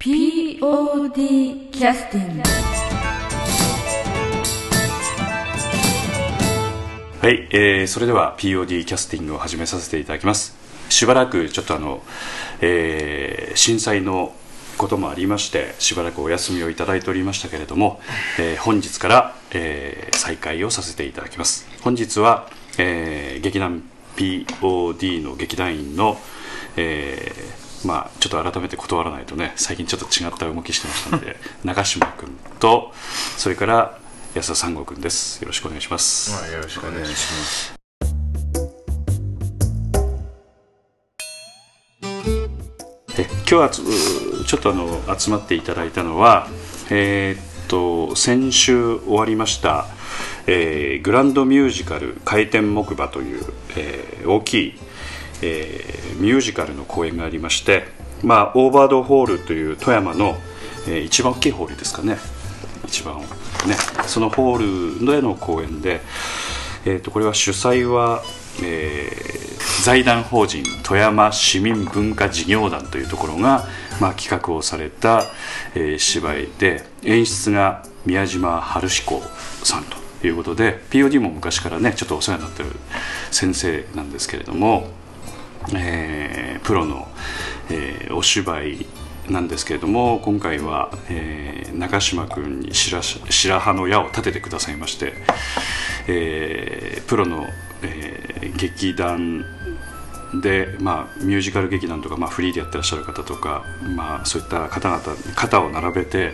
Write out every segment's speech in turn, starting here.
POD キャスティングはい、えー、それでは POD キャスティングを始めさせていただきます。しばらくちょっとあの、えー、震災のこともありましてしばらくお休みをいただいておりましたけれども、えー、本日から、えー、再開をさせていただきます。本日は、えー、劇団 POD の劇団員の、えー、まあちょっと改めて断らないとね最近ちょっと違った動きしてましたので 中島君とそれから安田三郷君です。よろしくお願いします、まあ、よろしくお願いします。え今日はちょっとあの集まっていただいたのはえー、っと先週終わりましたえー、グランドミュージカル「回転木馬」という、えー、大きい、えー、ミュージカルの公演がありまして、まあ、オーバードホールという富山の、えー、一番大きいホールですかね。一番ね。そのホールでの公演で、えーと、これは主催は、えー、財団法人富山市民文化事業団というところが、まあ、企画をされた、えー、芝居で演出が宮島春彦さんということで POD も昔からねちょっとお世話になってる先生なんですけれども、えー、プロの、えー、お芝居なんですけれども今回は、えー、中島君に白白羽の矢を立ててくださいまして、えー、プロの、えー、劇団で、まあ、ミュージカル劇団とか、まあ、フリーでやってらっしゃる方とか、まあ、そういった方々肩を並べて、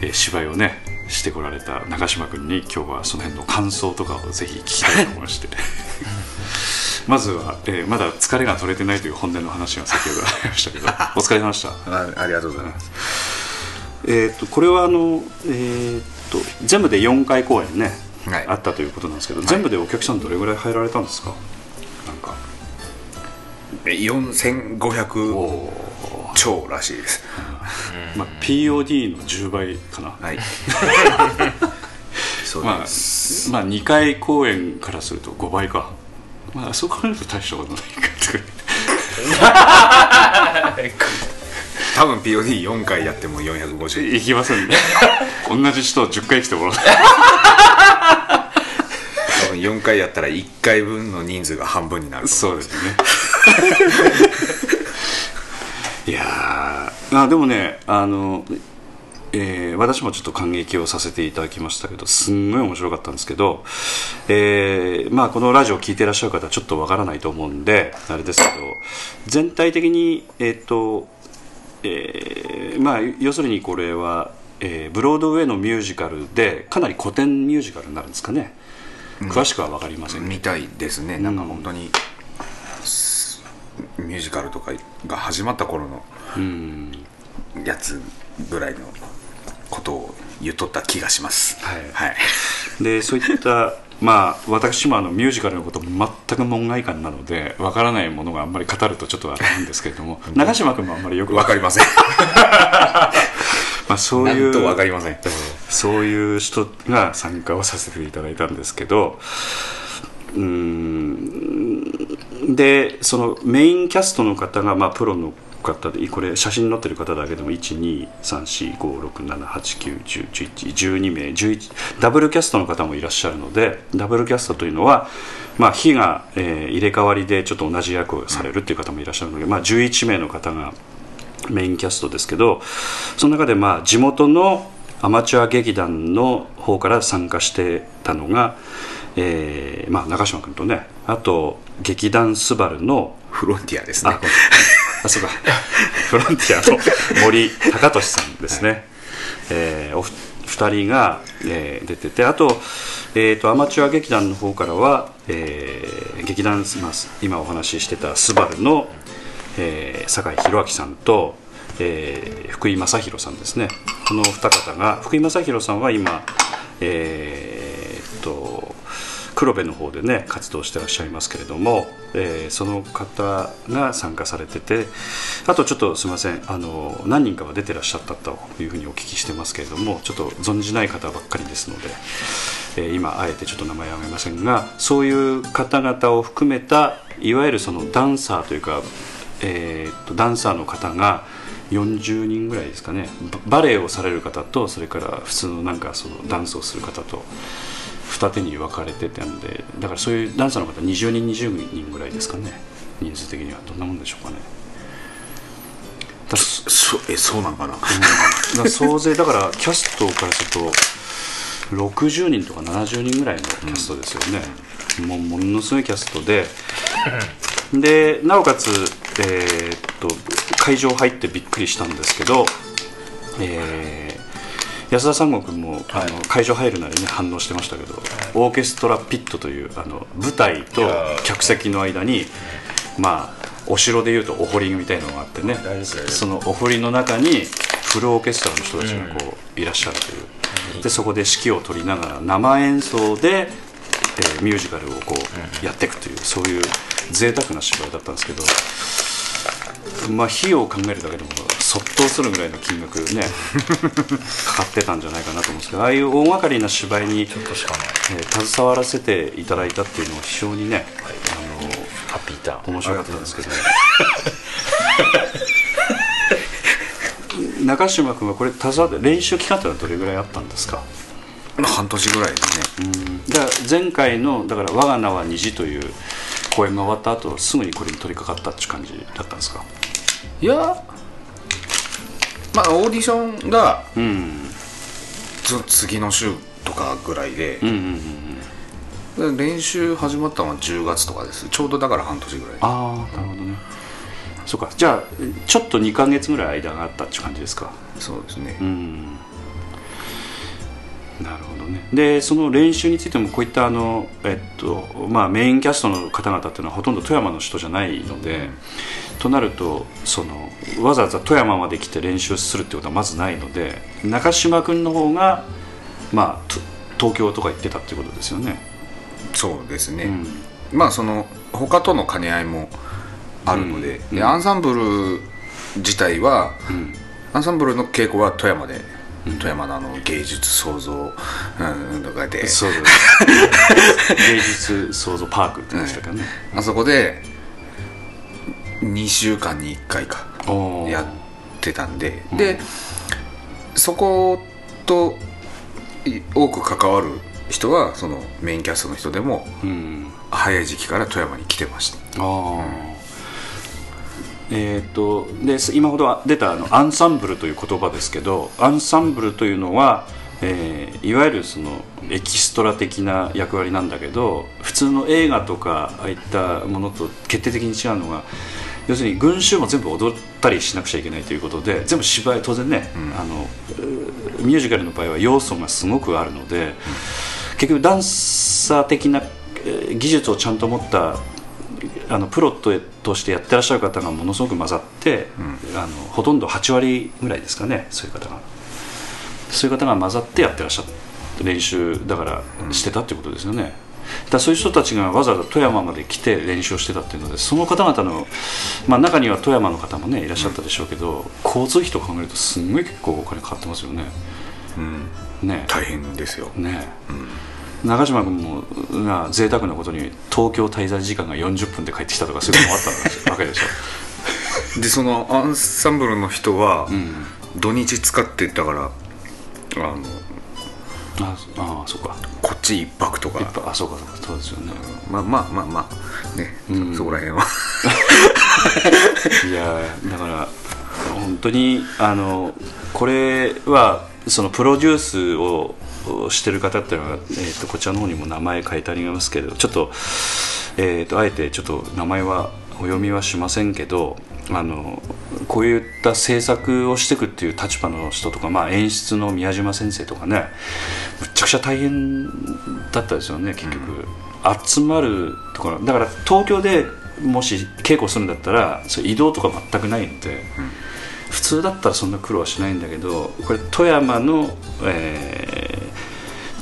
えー、芝居をねしてこられた中島君に今日はその辺の感想とかをぜひ聞きたいと思いまして。まずは、えー、まだ疲れが取れてないという本音の話が先ほどありましたけど。お疲れ様でした。あありがとうございます。えっとこれはあの、えー、っと全部で4回公演ね、はい、あったということなんですけど、全部でお客さんどれぐらい入られたんですか？なんか。4500超らしいです、まあ、POD の10倍かな。はい。まあ、まあ2回公演からすると5倍かまあそう考えると大したことないか多分 POD4 回やっても450いきませんね同じ人を10回来てもらう。多分4回やったら1回分の人数が半分になるそうですね。いやあでもねあの、えー、私もちょっと感激をさせていただきましたけどすんごい面白かったんですけど、えーまあ、このラジオを聞いていらっしゃる方はちょっとわからないと思うんであれですけど全体的にえっ、ー、と、えー、まあ要するにこれは、えー、ブロードウェイのミュージカルでかなり古典ミュージカルになるんですかね、詳しくは分かりませんみたいですね。なんか本当に、ミュージカルとかが始まった頃のやつぐらいのことを言っとった気がします。はい、はい、でそういったまあ、私もあのミュージカルのこと全く門外漢なのでわからないものがあんまり語るとちょっとあれなんですけれども長嶋君もあんまりよく分かりません。まあそういうと分かりません。そういう人が参加をさせていただいたんですけどうん。でそのメインキャストの方が、まあ、プロの方でこれ写真に載ってる方だけでも123456789101112名11ダブルキャストの方もいらっしゃるのでダブルキャストというのは、まあ、日が、えー、入れ替わりでちょっと同じ役をされるっていう方もいらっしゃるので、まあ、11名の方がメインキャストですけどその中でまあ地元のアマチュア劇団の方から参加してたのがえーまあ、中島君とねあと劇団スバルのフロンティアですねああそうかフロンティアの森高俊さんですね、はい、えー、お二人が、えー、出ててあと,、えーと、アマチュア劇団の方からは、えー、劇団、まあ、今お話ししてたスバルの、えー、酒井宏明さんと、えー、福井正弘さんですね。この二方が福井正弘さんは今えー、っと黒部の方でね活動してらっしゃいますけれども、えー、その方が参加されててあとちょっとすみませんあの何人かは出てらっしゃったというふうにお聞きしてますけれどもちょっと存じない方ばっかりですので、えー、今あえてちょっと名前は挙げませんがそういう方々を含めたいわゆるそのダンサーというか、えー、とダンサーの方が40人ぐらいですかねバレエをされる方とそれから普通のなんかそのダンスをする方と二手に分かれてたんでだからそういうダンサーの方20人20人ぐらいですかね。人数的には。どんなもんでしょうかね。だそえそうなんかな、うん、だ総勢だからキャストからすると60人とか70人ぐらいのキャストですよね、うん、もうものすごいキャストで。でなおかつ、えー、っと会場入ってびっくりしたんですけど、えー、安田三郷君も、はい、あの会場入るなりに反応してましたけど、はい、オーケストラピットというあの舞台と客席の間にまあお城でいうとお堀みたいのがあってねそのお堀の中にフルオーケストラの人たちがこういらっしゃるという、うん、でそこで指揮を取りながら生演奏で、えー、ミュージカルをこうやっていくというそういう贅沢な芝居だったんですけど。まあ、費用を考えるだけでもそっとするぐらいの金額ね かかってたんじゃないかなと思うんですけどああいう大掛かりな芝居に、えー、携わらせていただいたっていうのは非常にね、はい、あのハッピーターン。面白かったんですけど、ね、中島君はこれ携わって練習期間ってのはどれぐらいあったんですか？半年ぐらいですね。うん。だから前回のだから「我が名は虹」という公演が終わった後すぐにこれに取り掛かったっていう感じだったんですか？いやまあオーディションが、うん、次の週とかぐらいで、うん。うんうん、練習始まったのは10月とかです。ちょうどだから半年ぐらい。ああなるほどね。そうか。じゃあちょっと2か月ぐらい間があったっていう感じですか？そうですね。うんなるほどね。でその練習についてもこういったあの、えっとまあ、メインキャストの方々っていうのはほとんど富山の人じゃないので、うん、となるとそのわざわざ富山まで来て練習するってことはまずないので中島君の方が、まあ、東京とか行ってたっていうことですよね。そうですね、うん、まあその他との兼ね合いもあるのでうん、でアンサンブル自体は、アンサンブルの稽古は富山で富山のあの芸術創造、うん、とかで。そう芸術創造パークって言いましたかね、あそこで2週間に1回かやってたんで、でそこと多く関わる人はそのメインキャストの人でも、うん、早い時期から富山に来てました。あえーと、で今ほど出たあのアンサンブルという言葉ですけどアンサンブルというのは、えー、いわゆるそのエキストラ的な役割なんだけど普通の映画とかああいったものと決定的に違うのが要するに群衆も全部踊ったりしなくちゃいけないということで全部芝居当然ね、うん、あのミュージカルの場合は要素がすごくあるので、うん、結局ダンサー的な技術をちゃんと持ったあのプロとしてやってらっしゃる方がものすごく混ざって、うん、あのほとんど8割ぐらいですかねそういう方が。そういう方が混ざってやってらっしゃった練習だからしてたっていうことですよね、だそういう人たちがわざわざ富山まで来て練習をしてたっていうのでその方々の、まあ、中には富山の方もねいらっしゃったでしょうけど、うん、交通費と考えるとすごい結構お金かかってますよね、うん、ね。大変ですよ。ね、うん中島君もが贅沢なことに東京滞在時間が40分で帰ってきたとかそういうのもあったわけでしょ。でそのアンサンブルの人は、土日使ってたからあのああそうか。こっち一泊とか。あそうかそうかそうですよね、うん、まあまあまあまあね、うん、そこら辺は。いやだから本当にあのこれはそのプロデュースをしてる方っていうのは、えーと、こちらの方にも名前書いてありますけどちょっと,、えーと、あえてちょっと名前はお読みはしませんけどあのこういった制作をしていくっていう立場の人とか、まあ、演出の宮島先生とかねむちゃくちゃ大変だったですよね結局、うん、集まるところだから東京でもし稽古するんだったらそ移動とか全くないので。うん普通だったらそんな苦労はしないんだけどこれ富山の、えー、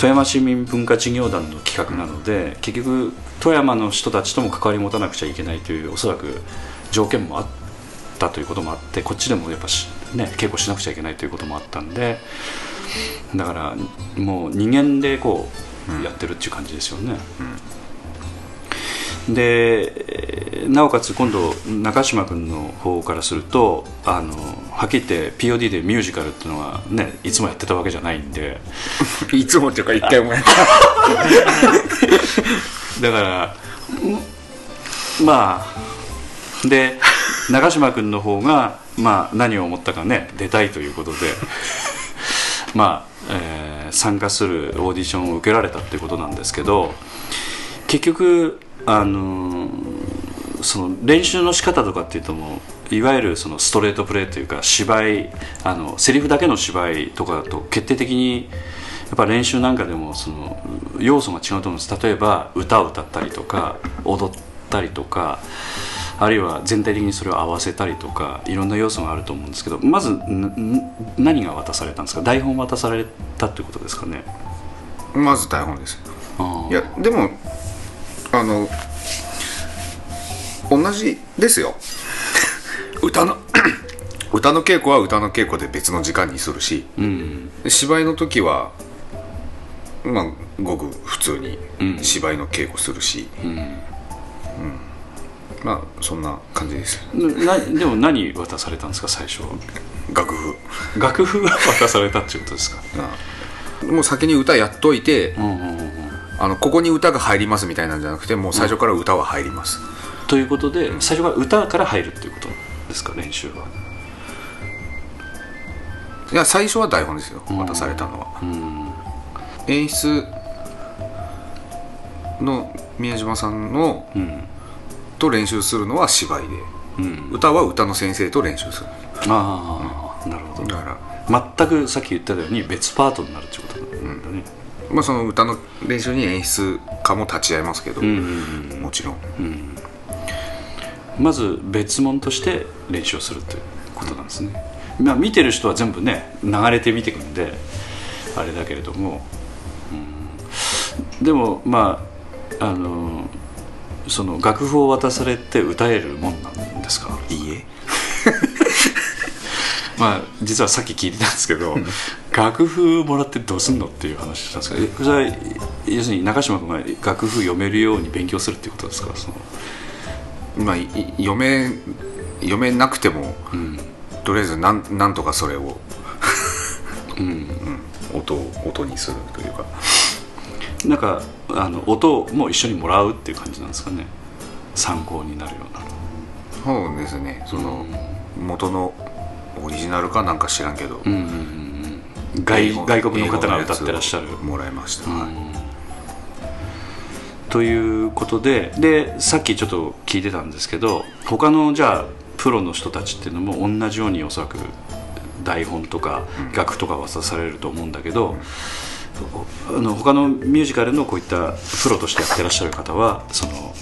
富山市民文化事業団の企画なので結局富山の人たちとも関わり持たなくちゃいけないというおそらく条件もあったということもあってこっちでもやっぱね稽古しなくちゃいけないということもあったんでだからもう二元でこうやってるっていう感じですよね。うん、でなおかつ今度中島君の方からするとあのはっきり言って POD でミュージカルっていうのはねいつもやってたわけじゃないんで。いつもっていうか一回もやっ だからんまあで長嶋君の方が、まあ、何を思ったかね出たいということで まあ、えー参加するオーディションを受けられたっていうことなんですけど結局あのーその練習の仕方とかっていうともういわゆるそのストレートプレーというか芝居あのセリフだけの芝居とかだと決定的にやっぱ練習なんかでもその要素が違うと思うんです。例えば歌を歌ったりとか踊ったりとかあるいは全体的にそれを合わせたりとかいろんな要素があると思うんですけどまず何が渡されたんですか？台本渡されたってことですかね？まず台本ですいやでもあの同じですよ。歌の 歌の稽古は歌の稽古で別の時間にするしうんで芝居の時はまあごく普通にうん。芝居の稽古するし、うん。まあそんな感じです。なでも何渡されたんですか最初楽譜。楽譜が渡されたっていうことですか？あ。もう先に歌やっといて、うんうんうんうんあのここに歌が入りますみたいなんじゃなくてもう最初から歌は入ります、ということで最初から歌から入るっていうことですか練習は、いや最初は台本ですよ。ん。渡されたのは、うん。演出の宮島さんのうん。と練習するのは芝居で。うん、歌は歌の先生と練習する。ああなるほど。だから。全くさっき言ったように別パートになるってことなんだね、まあその歌の練習に演出家も立ち会いますけど、うんうんうん。もちろん。まず別物として練習をするということなんですね、まあ、見てる人は全部ね流れて見てくんであれだけれども、うん。でもまああのその楽譜を渡されて歌えるもんなんですか？いいえまあ実はさっき聞いてたんですけど楽譜もらってどうすんのっていう話したんですけどえそれは要するに中島君が楽譜読めるように勉強するっていうことですか？そのまあ読め読めなくても、とりあえずなんなんとかそれを、うん。音を音にするというか。なんかあの音も一緒にもらうっていう感じなんですかね？参考になるような。そうですね。その、元のオリジナルかなんか知らんけど、うんうんうんうん。外外国の方が歌ってらっしゃる。もらいました、はい。ということででさっきちょっと聞いてたんですけど他のじゃあプロの人たちっていうのも同じようにおそらく台本とか楽とか渡されると思うんだけど、あの他のミュージカルのこういったプロとしてやってらっしゃる方はその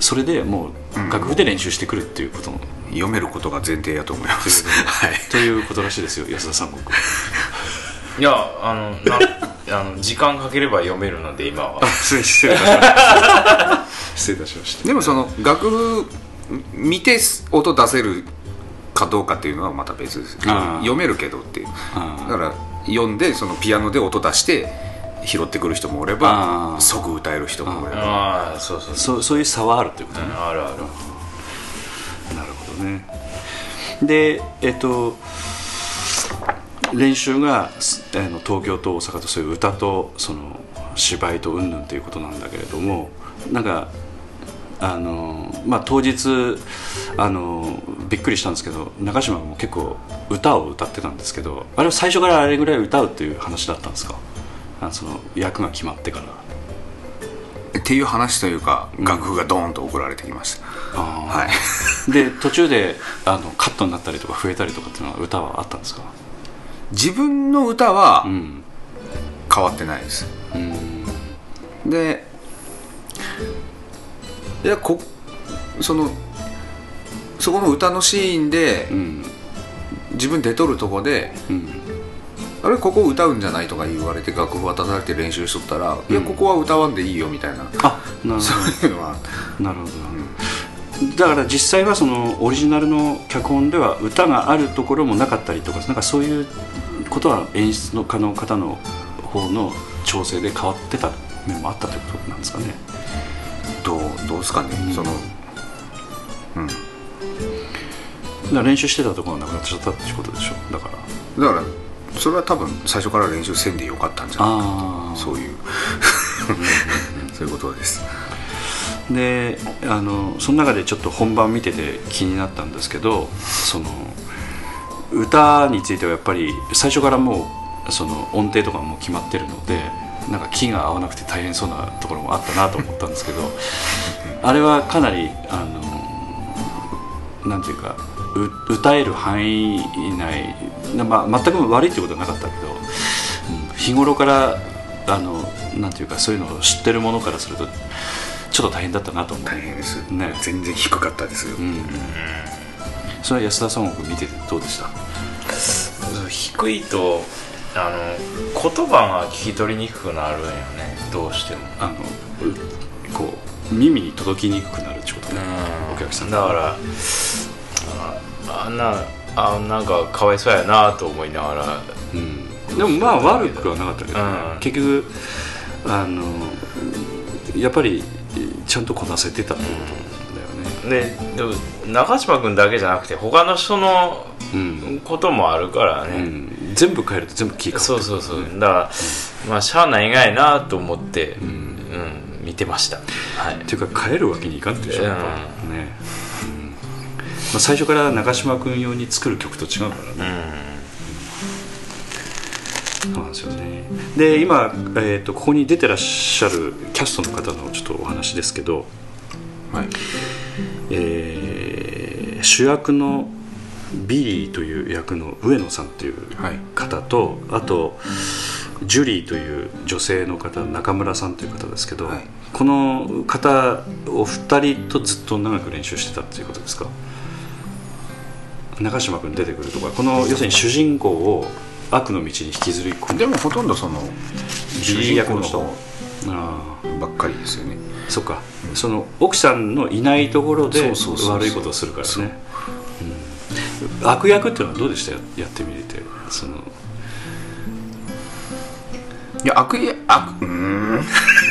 それでもう楽譜で練習してくるっていうことの、読めることが前提やと思います、はい。ということらしいですよ安田三国。いやあのな あの時間かければ読めるので今は。失礼失礼いたしました。失礼いたしました。でもその楽譜見て音出せるかどうかっていうのはまた別です。読めるけどっていう。だから読んでそのピアノで音出して拾ってくる人もおれあばー。即歌える人もおれば。ああそうそうそう。そうそういう差はあるということね、あるあるね。でえっと練習があの東京と大阪とそういう歌とその芝居と云々ということなんだけれどもなんかあのまあ当日あのびっくりしたんですけど中島も結構歌を歌ってたんですけどあれは最初からあれぐらい歌うっていう話だったんですか？あその役が決まってから。っていう話というか楽譜がドーンと送られてきました、あはい。で途中であのカットになったりとか増えたりとかっていうのは歌はあったんですか？自分の歌はうん。変わってないです、うん。でいやこそのそこの歌のシーンでうん。自分出とるとこでうんあれここ歌うんじゃないとか言われて楽譜渡されて練習しとったら、いやここは歌わんでいいよみたいな。あなるほ そういうのはどなるほど、だから実際はそのオリジナルの脚本では歌があるところもなかったりとかなんかそういうことは演出の家の方の方の調整で変わってた面もあったということなんですかね。どうどうですかね、そのうん。ら練習してたところがなくなっちゃったってことでしょ？だから。だからそれは多分最初から練習せんでよかったんじゃないかああそういう。そういうことです。であのその中でちょっと本番見てて気になったんですけどその歌についてはやっぱり最初からもうその音程とかも決まってるのでなんか気が合わなくて大変そうなところもあったなと思ったんですけど あれはかなりあのなんていうかう歌える範囲内、まあ、全く悪いってことはなかったけど、うん日頃からあのなんていうかそういうのを知ってるものからするとちょっと大変だったなと思う。大変です、ね。全然低かったですよ、うん。それは安田孫悟君見ててどうでした？低いとあの言葉が聞き取りにくくなるんよね。どうしても。あのうこう耳に届きにくくなるってことね、お客さんだからああんなあなんかかわいそうやなと思いながら。うん、でもまあ悪くはなかったけどね、うん。結局あのやっぱりちゃんとこなせてたってことだよね。ででも中島君だけじゃなくて他の人のうん、こともあるからね、うん、全部変えると全部気がそうそうそう。だから、まあしゃあないがいなと思って、うん。見てました。はい。っていうか変えるわけにいかんでしょ、うん。やっぱね、あ、最初から中島君用に作る曲と違うからね、そうなんですよね。で今、えー、とここに出てらっしゃるキャストの方のちょっとお話ですけど、はい。えー主役のビリーという役の上野さんというはい。方と、あとジュリーという女性の方中村さんという方ですけど、はい。この方お二人とずっと長く練習してたっていうことですか？中島君出てくるとかこの要するに主人公を悪の道に引きずり込んででもほとんどその主人あ公の方ばっかりですよね。あそっか。その奥さんのいないところで悪いことをするからね。う。ん。悪役っていうのはどうでした？ややってみて。その。いや悪意悪うーん。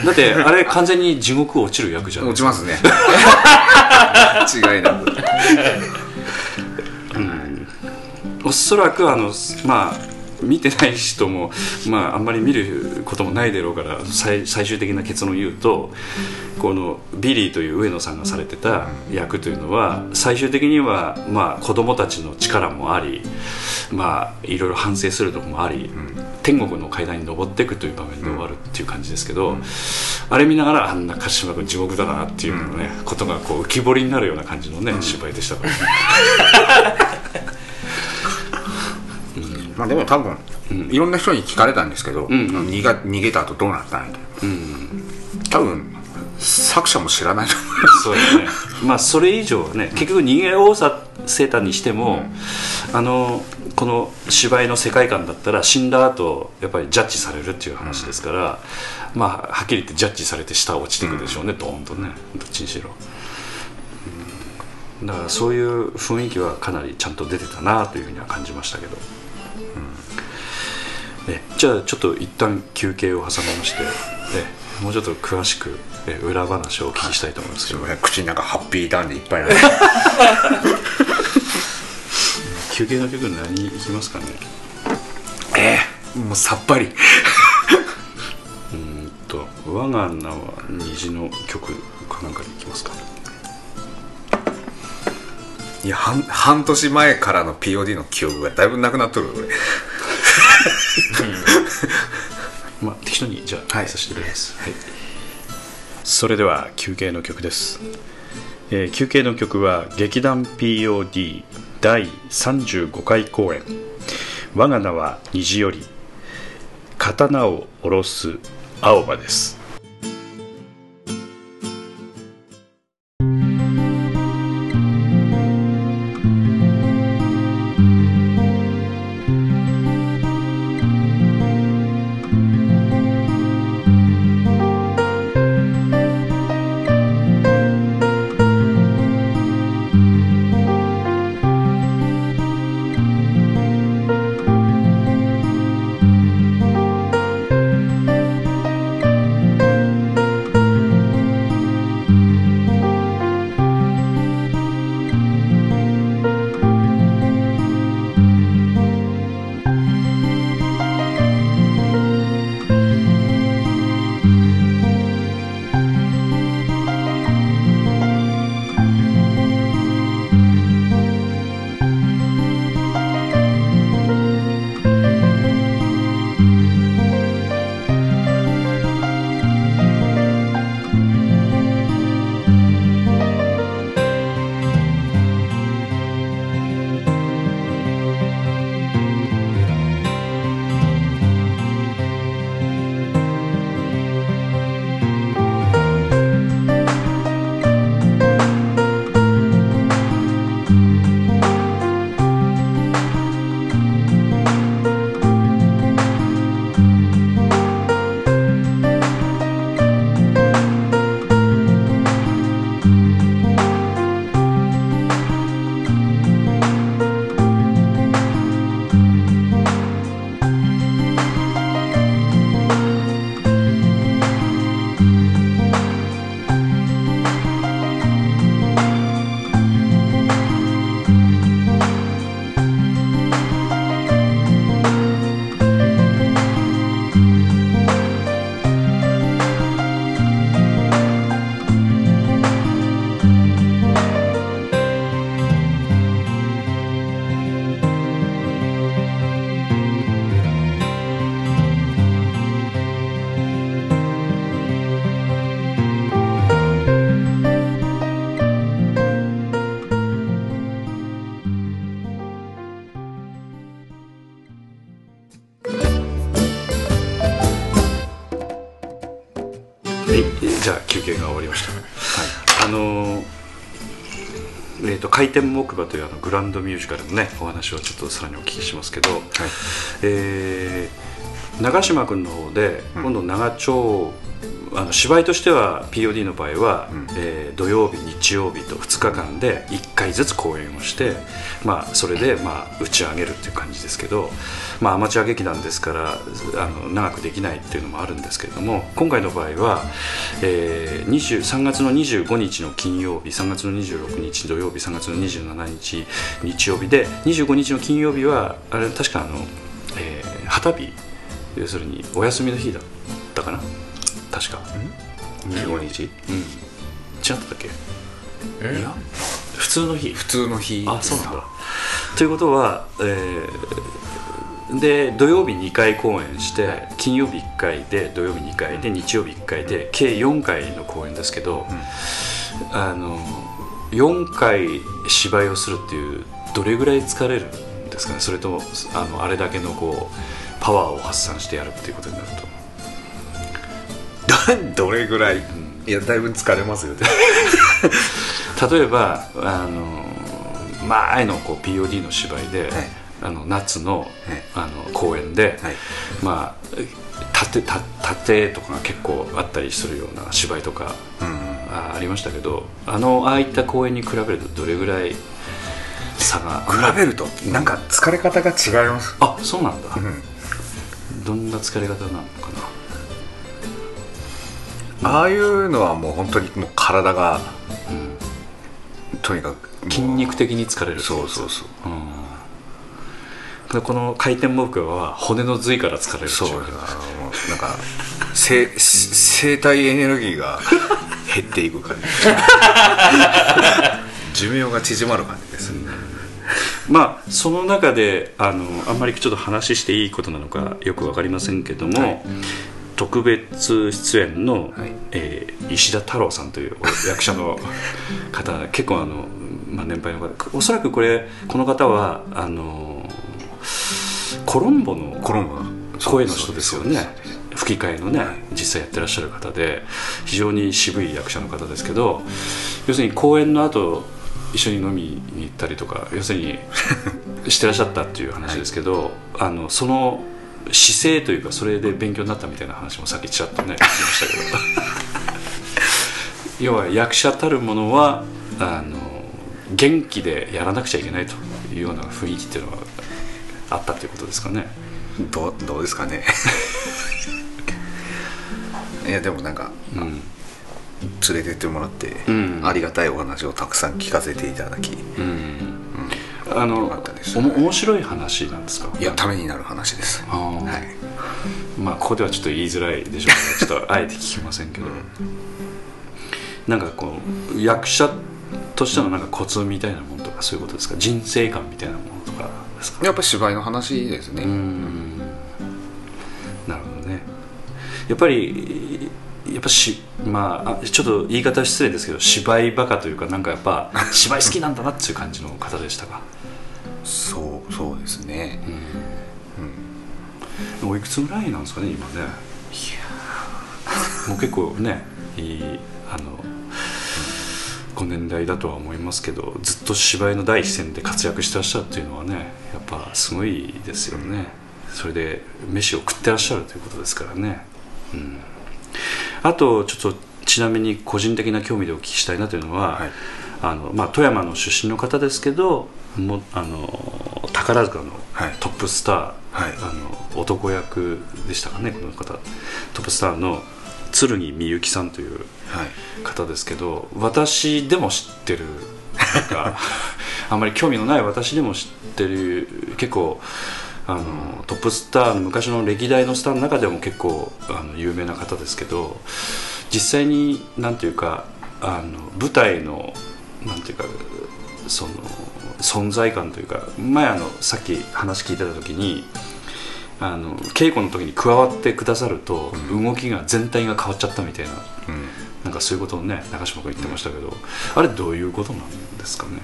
だってあれ完全に地獄落ちる役じゃない落ちますね。違いなくおそらくあのまあ見てない人も、まあ、あんまり見ることもないだろうから最終的な結論を言うとこのビリーという上野さんがされてた役というのは最終的には、まあ、子供たちの力もあり、まあ、いろいろ反省するところもあり、天国の階段に登っていくという場面で終わるっていう感じですけど、あれ見ながらあんな鹿島君地獄だなっていうのね、ことがこう浮き彫りになるような感じのね、芝居でしたからね。まあでも多分、いろんな人に聞かれたんですけど、んうん。逃が逃げた後どうなったんや多分作者も知らない。と思そうだね。まあそれ以上はね結局逃げおさせたにしても、あのこの芝居の世界観だったら死んだ後やっぱりジャッジされるっていう話ですから、まあはっきり言ってジャッジされて下落ちていくでしょうね、ドーンとね。どっちにしろ、うん。だからそういう雰囲気はかなりちゃんと出てたなというふうには感じましたけど、えじゃあちょっと一旦休憩を挟みましてえもうちょっと詳しくえ裏話をお聞きしたいと思いますけど、う口の中ハッピーターンでいっぱいな 休憩の曲何いきますかね？ええ。もうさっぱり。うんと「我が名は虹」の曲かなんかにいきますかいや半半年前からの POD の記憶がだいぶなくなっとる俺。まあ適当にじゃあ、はい。させてください、はい、それでは休憩の曲です、えー休憩の曲は劇団 POD 第35回公演「我が名は虹より刀を下ろす青葉」です「えー、と回転木馬というあのグランドミュージカルのねお話をちょっとさらにお聞きしますけど、えー長嶋君の方で今度長丁あの芝居としては POD の場合は、えー土曜日日曜日と2日間で1回ずつ公演をして、まあ、それで、まあ、打ち上げるっていう感じですけど、まあ、アマチュア劇団ですからあの長くできないっていうのもあるんですけれども今回の場合は、えー、20 3月の25日の金曜日3月の26日土曜日3月の27日日曜日で25日の金曜日はあれ確かあの、えー旗日要するにお休みの日だったかな？確か。25日？うん。違ったっけ？え？いや普通の日？普通の日。あそうなんだ。ということは、えーで土曜日2回公演して金曜日1回で土曜日2回で日曜日1回で計4回の公演ですけど、あの4回芝居をするっていうどれぐらい疲れるんですかね？それともあのあれだけのこうパワーを発散してやるっていうことになると。どれぐらい、いやだいぶ疲れますよ。ね 例えばあの前のこう POD の芝居で、はい。あの夏の,、はい。あの公演で、はい。まあ縦た縦とかが結構あったりするような芝居とか、うんあありましたけどあのああいった公演に比べるとどれぐらい差が比べるとなんか疲れ方が違います。あそうなんだ、うん。どんな疲れ方なのかああいうのはもう本当にもう体が、とにかく筋肉的に疲れるそうそうそう。でこの回転木馬は骨の髄から疲れるそうなんか 生生体エネルギーが減っていく感じ。寿命が縮まる感じです、まあその中であのあんまりちょっと話していいことなのかよく分かりませんけども、はい特別出演の、はい。えー石田太郎さんという役者の方 結構あの、まあ、年配の方。おそらくこれこの方はあのコロンボの声の人ですよね。吹き替えのね実際やってらっしゃる方で非常に渋い役者の方ですけど要するに公演の後一緒に飲みに行ったりとか要するに してらっしゃったっていう話ですけど、あのその姿勢というかそれで勉強になったみたいな話もさっきちらっとね聞きましたけど。要は役者たるものはあの元気でやらなくちゃいけないというような雰囲気っていうのはあったということですかね。どうどうですかね。いやでもなんかうん。連れてってもらって、うん。ありがたいお話をたくさん聞かせていただき、うんあの面白い話なんですか？いやためになる話です。はい。まあここではちょっと言いづらいでしょう ちょっとあえて聞きませんけど、なんかこう役者としてのなんかコツみたいなものとかそういうことですか？人生観みたいなものとかですか？やっぱ芝居の話ですね、うん。なるほどね。やっぱりやっぱしまああちょっと言い方失礼ですけど芝居バカというかなんかやっぱ芝居好きなんだなっていう感じの方でしたか？そうそうですね、おいくつぐらいなんですかね今ね。もう結構ねいいあのご年代だとは思いますけどずっと芝居の第一線で活躍してらっしゃるっていうのはねやっぱすごいですよね。それで飯を食ってらっしゃるということですからね、うん、あとちょっとちなみに個人的な興味でお聞きしたいなというのは、はい。あのまあ、富山の出身の方ですけどもあの宝塚のはい。トップスター、はい。あの男役でしたかねこの方。トップスターの剣みゆきさんというはい。方ですけど私でも知ってる。か あんまり興味のない私でも知ってる結構あのトップスターの昔の歴代のスターの中でも結構あの有名な方ですけど実際になんていうかあの舞台のなんていうかその存在感というか前あのさっき話聞いてた時にあの稽古の時に加わってくださると、動きが全体が変わっちゃったみたいなうん。なんかそういうことをね長嶋君言ってましたけど、あれどういうことなんですかね？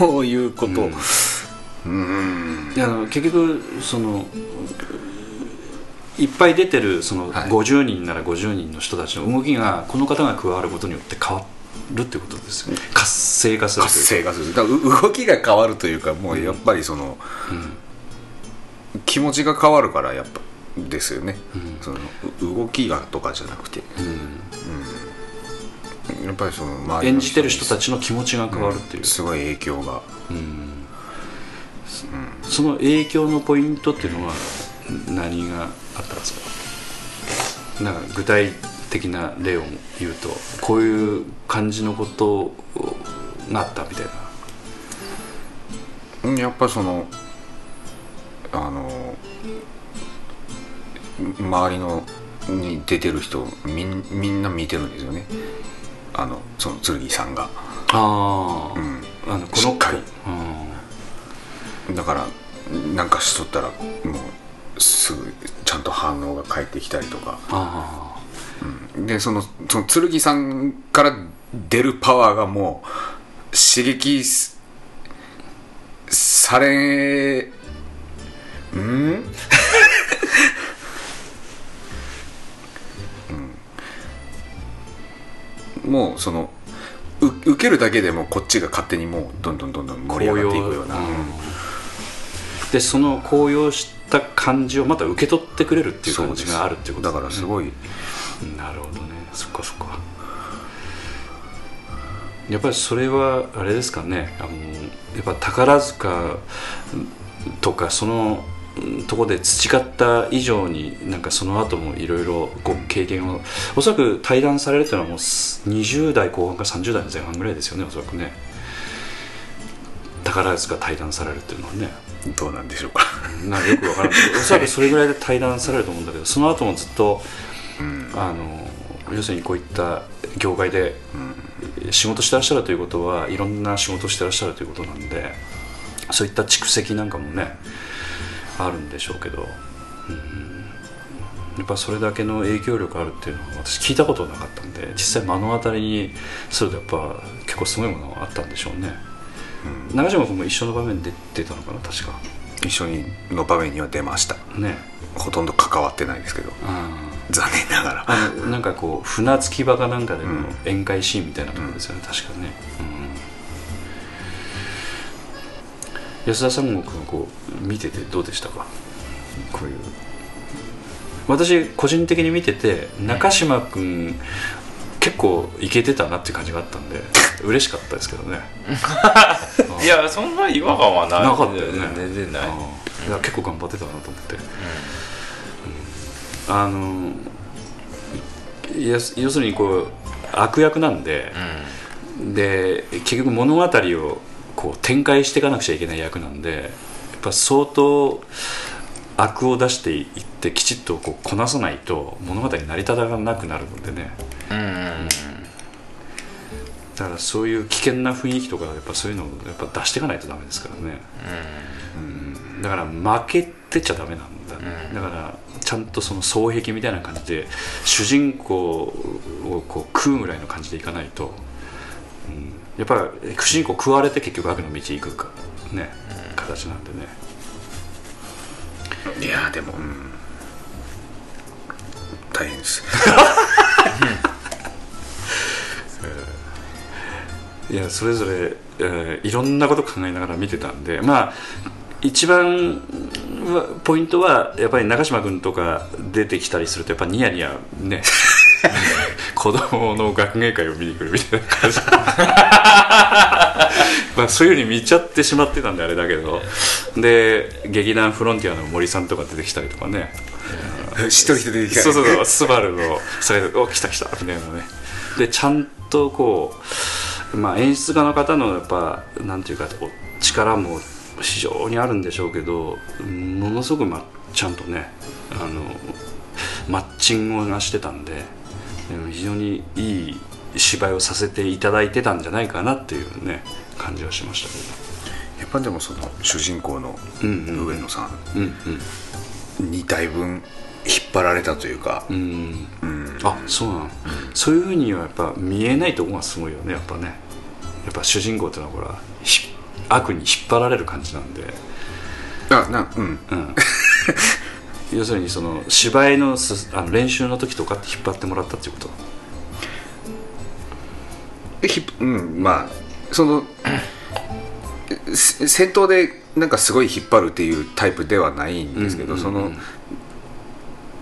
どういうこと？うん。うん。いやあの結局そのいっぱい出てるそのはい。50人なら50人の人たちの動きがこの方が加わることによって変わるってことですよね。活性化すると活性化する。動きが変わるというかもうやっぱりその、気持ちが変わるからやっぱですよね、そのう動きがとかじゃなくて、やっぱりそのの演じてる人たちちの気持ちが変わるっていう、すごい影響が。その影響のポイントっていうのは何があったんですか？なんか具体的な例を言うとこういう感じのことがあったみたいな。うんやっぱりそのあの周りのに出てる人みんみんな見てるんですよね。あのその剣さんが。ああ、ん。あのこのしっかり。うん。だからなんかしとったらもうすぐちゃんと反応が返ってきたりとかあでそのその剣さんから出るパワーがもう刺激すされうん？うんもうそのう受けるだけでもこっちが勝手にもうどんどんどんどんあ盛り上がっていくような、高揚でその高揚した感じをまた受け取ってくれるっていう感じがあるっていうことだからすごい、なるほどね。そっかそっか。やっぱりそれはあれですかね。あのやっぱ宝塚とかそのうんとこで培った以上になんかその後もいろいろご経験をおそらく対談されるっていうのはもう20代後半か30代の前半ぐらいですよねおそらくね。宝塚対談されるっていうのはね。どうなんでしょうか。なよくわからないおそらくそれぐらいで対談されると思うんだけどその後もずっと、あの要するにこういった業界で仕事してらっしゃるということはいろんな仕事をしてらっしゃるということなんでそういった蓄積なんかもねあるんでしょうけど、うんやっぱそれだけの影響力あるっていうのは私聞いたことなかったんで実際目の当たりにするとやっぱ結構すごいものがあったんでしょうね、長嶋君も一緒の場面で出てたのかな確か。一緒にの場面には出ました。ね。ほとんど関わってないですけど。あ残念ながら。あのなんかこう船着き場かなんかでの宴会シーンみたいなところですよね、確かね、うん、安田三郷君はこう見ててどうでしたか？こういう。私個人的に見てて中島君結構イケてたなっていう感じがあったんで嬉しかったですけどね。いやそんな違和感はない。なかったよね。全然ない。結構頑張ってたなと思って、うんあの要するにこう悪役なんで、で結局物語をこう展開していかなくちゃいけない役なんでやっぱ相当悪を出していってきちっとこうこなさないと物語成り立たなくなるのでね。うん。うんうんだからそういう危険な雰囲気とかやっぱそういうのをやっぱ出していかないとダメですからね、うん。だから負けてちゃダメなんだね、だからちゃんとその双璧みたいな感じで主人公をこう食うぐらいの感じでいかないと、うんやっぱり主人公食われて結局悪の道行くかね、形なんでね。いやでもうん。大変です。いやそれぞれ、えーいろんなこと考えながら見てたんでまあ一番はポイントはやっぱり中島君とか出てきたりするとやっぱニヤニヤね。子供の学芸会を見に来るみたいな感じ。まあそういうふうに見ちゃってしまってたんであれだけど。で劇団フロンティアの森さんとか出てきたりとかね。一人で出てきたそうそうそう。スバルのそれで「お来た来た」みたいなね。でちゃんとこう、まあ、演出家の方のやっぱなんていうかお力も非常にあるんでしょうけどものすごく、ま、ちゃんとねあのマッチングがしてたんで非常にいい芝居をさせていただいてたんじゃないかなっていうね感じはしましたけやっぱでもその主人公のうんうん。上野さんどうんうん。にだいぶ引っ張られたというか、うんうん。あそうなの、そういうふうにはやっぱ見えないところがすごいよねやっぱね。やっぱ主人公っていうのはほらひ悪に引っ張られる感じなんで、あなうん。うん、要するにその芝居のすあの練習の時とかって引っ張ってもらったっていうこと？ひうんまあそのせ戦闘でなんかすごい引っ張るっていうタイプではないんですけど、うんうんうん。その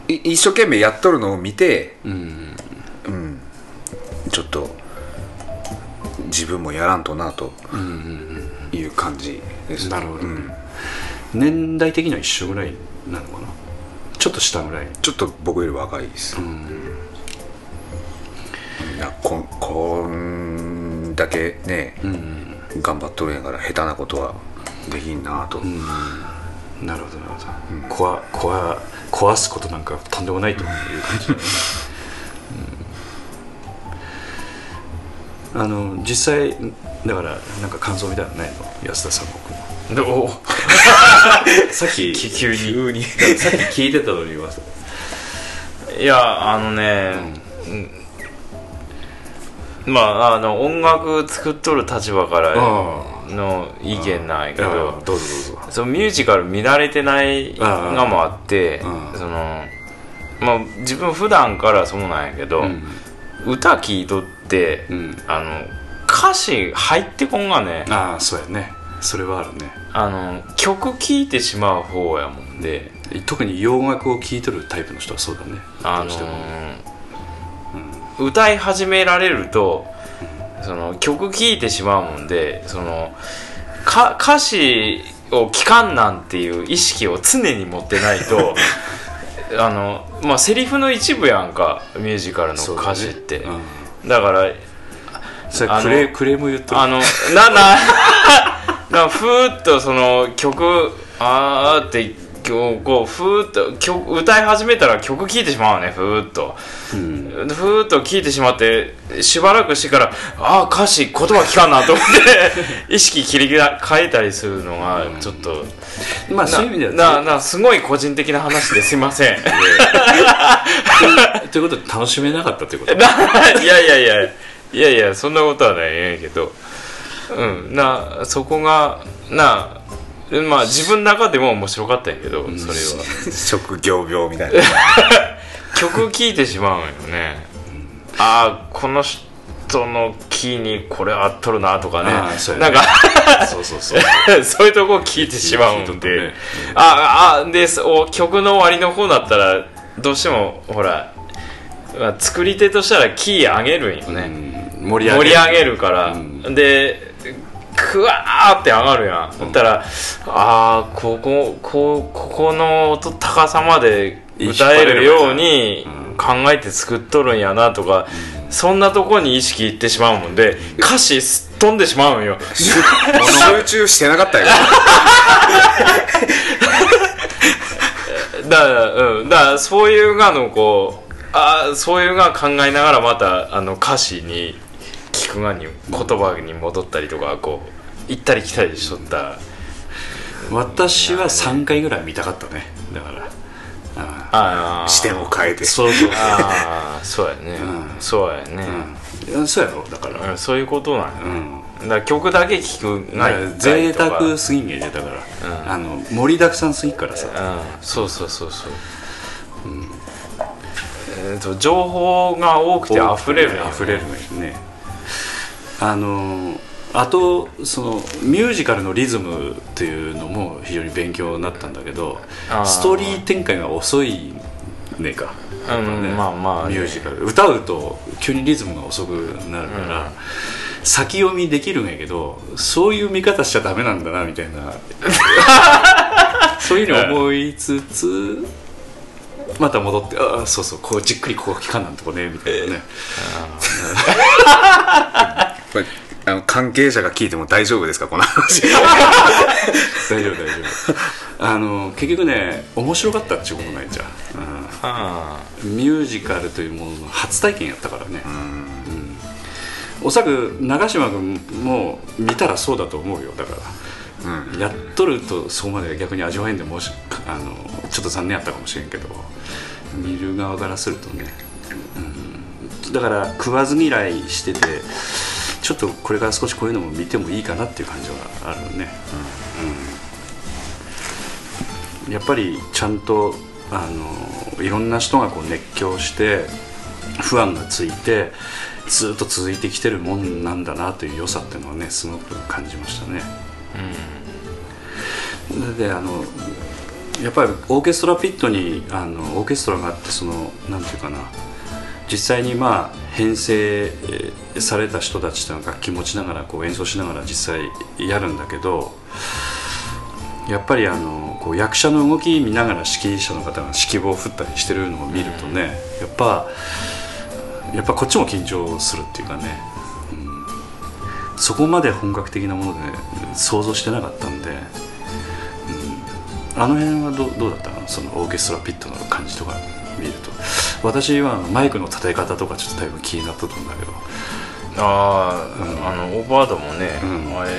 い一生懸命やっとるのを見て、うん。うん、ちょっと自分もやらんとなと。うんうんいう感じです、なるほど。うん。年代的には一緒ぐらいなのかな？ちょっと下ぐらい。ちょっと僕より若いです、いやこんこんだけね、うん頑張っとるんやから下手なことはできんなと、なるほどなるほど、壊壊壊すことなんかとんでもないという感じだね、うん。あの実際だからなんか感想みたいなのないの安田三国の。でお さっき急に。さっき聞いてたのに言いますいやあのね、うん。まああの音楽作っとる立場からあの意見なんやけあどどうぞどうぞ。そのミュージカル見慣れてないああ。のもあってそのまあ自分普段からそうなんやけど、うん。歌聴いとって、うん。あの歌詞入ってこんがね。ああそうやね。それはあるね。あの曲聴いてしまう方やもんで。特に洋楽を聴いとるタイプの人はそうだね。あのどうしても。歌い始められるとその曲聴いてしまうもんでそのか歌詞を聴かんなんていう意識を常に持ってないと あのまあセリフの一部やんかミュージカルの歌詞って。だ,、うん。からそれクレクレーム言っとる。あのなな なふーっとその曲あーってこうこうふーっと曲歌い始めたら曲聴いてしまうねふーっと。うん。ふーっと聞いてしまってしばらくしてからああ歌詞言葉聞かんなと思って 意識切り替えたりするのがちょっと、まあそういう意味ではなななすごい個人的な話ですいません。ということで楽しめなかったということ？ないやいやいやいやいやそんなことはないんやけど。うん。なそこがなまあ自分の中でも面白かったんやけど、それは。職業病みたいな。曲聴いてしまうんよね。ああこの人のキーにこれ合っとるなとかね。なんか。そうそうそう。そういうとこ聞いてしまうんで、ね。ああでお曲の終わりの方だったらどうしてもほら、まあ、作り手としたらキー上げるんよね、うん。盛り上げ盛り上げるから、うん。でクワーって上がるやん、だったらああこここここの音高さまで歌えるように考えて作っとるんやなとか、そんなとこに意識いってしまうもんで歌詞すっ飛んでしまうんよ。集中してなかったよ。だから、うん、だからそういうがのこうああそういうが考えながらまたあの歌詞に聞くがに言葉に戻ったりとかこう行ったり来たりしとった。私は3回ぐらい見たかったね。だからあああ視点を変えて。そうそう。ああ そうやね、うん。そうやね、うん。そうやろだから。うんそういうことなんや、うん。だ曲だけ聴くがいい贅沢すぎんげねだから、うん。あの盛りだくさんすぎっからさ、うん。そうそうそうそう、えーと情報が多くて溢れる溢れるね。あのあとそのミュージカルのリズムっていうのも非常に勉強になったんだけどストーリー展開が遅いねか、うんまあまあね。ミュージカル。歌うと急にリズムが遅くなるから、先読みできるんやけどそういう見方しちゃダメなんだなみたいな。そういうふうに思いつつまた戻ってああそうそうこうじっくりここ期間なんとこねみたいなね。これ あの関係者が聞いても大丈夫ですかこの話。大丈夫大丈夫。あの結局ね面白かったっていうことないじゃん、あうん。ミュージカルというものの初体験やったからね。うん。おそらく長嶋君も見たらそうだと思うよだから。うん。やっとるとそこまで逆に味わえんでもしあのちょっと残念やったかもしれんけど見る側からするとね、うん、だから食わず嫌いしててちょっとこれから少しこういうのも見てもいいかなっていう感じはあるね、うん。やっぱりちゃんとあのいろんな人がこう熱狂して不安がついてずっと続いてきてるもんなんだなという良さっていうのはねすごく感じましたね。であのやっぱりオーケストラピットにあのオーケストラがあってそのなんていうかな。実際にまあ編成された人たちというのは楽器持ちながらこう演奏しながら実際やるんだけどやっぱりあのこう役者の動き見ながら指揮者の方が指揮棒を振ったりしてるのを見るとねやっぱやっぱこっちも緊張するっていうかね、うん、そこまで本格的なもので想像してなかったんで、あの辺はどどうだったの？そのオーケストラピットの感じとか見ると。私はマイクの叩き方とかちょっと多分気になったと思うんだけど。ああ、うん、あのオーバードもね、うん、あれ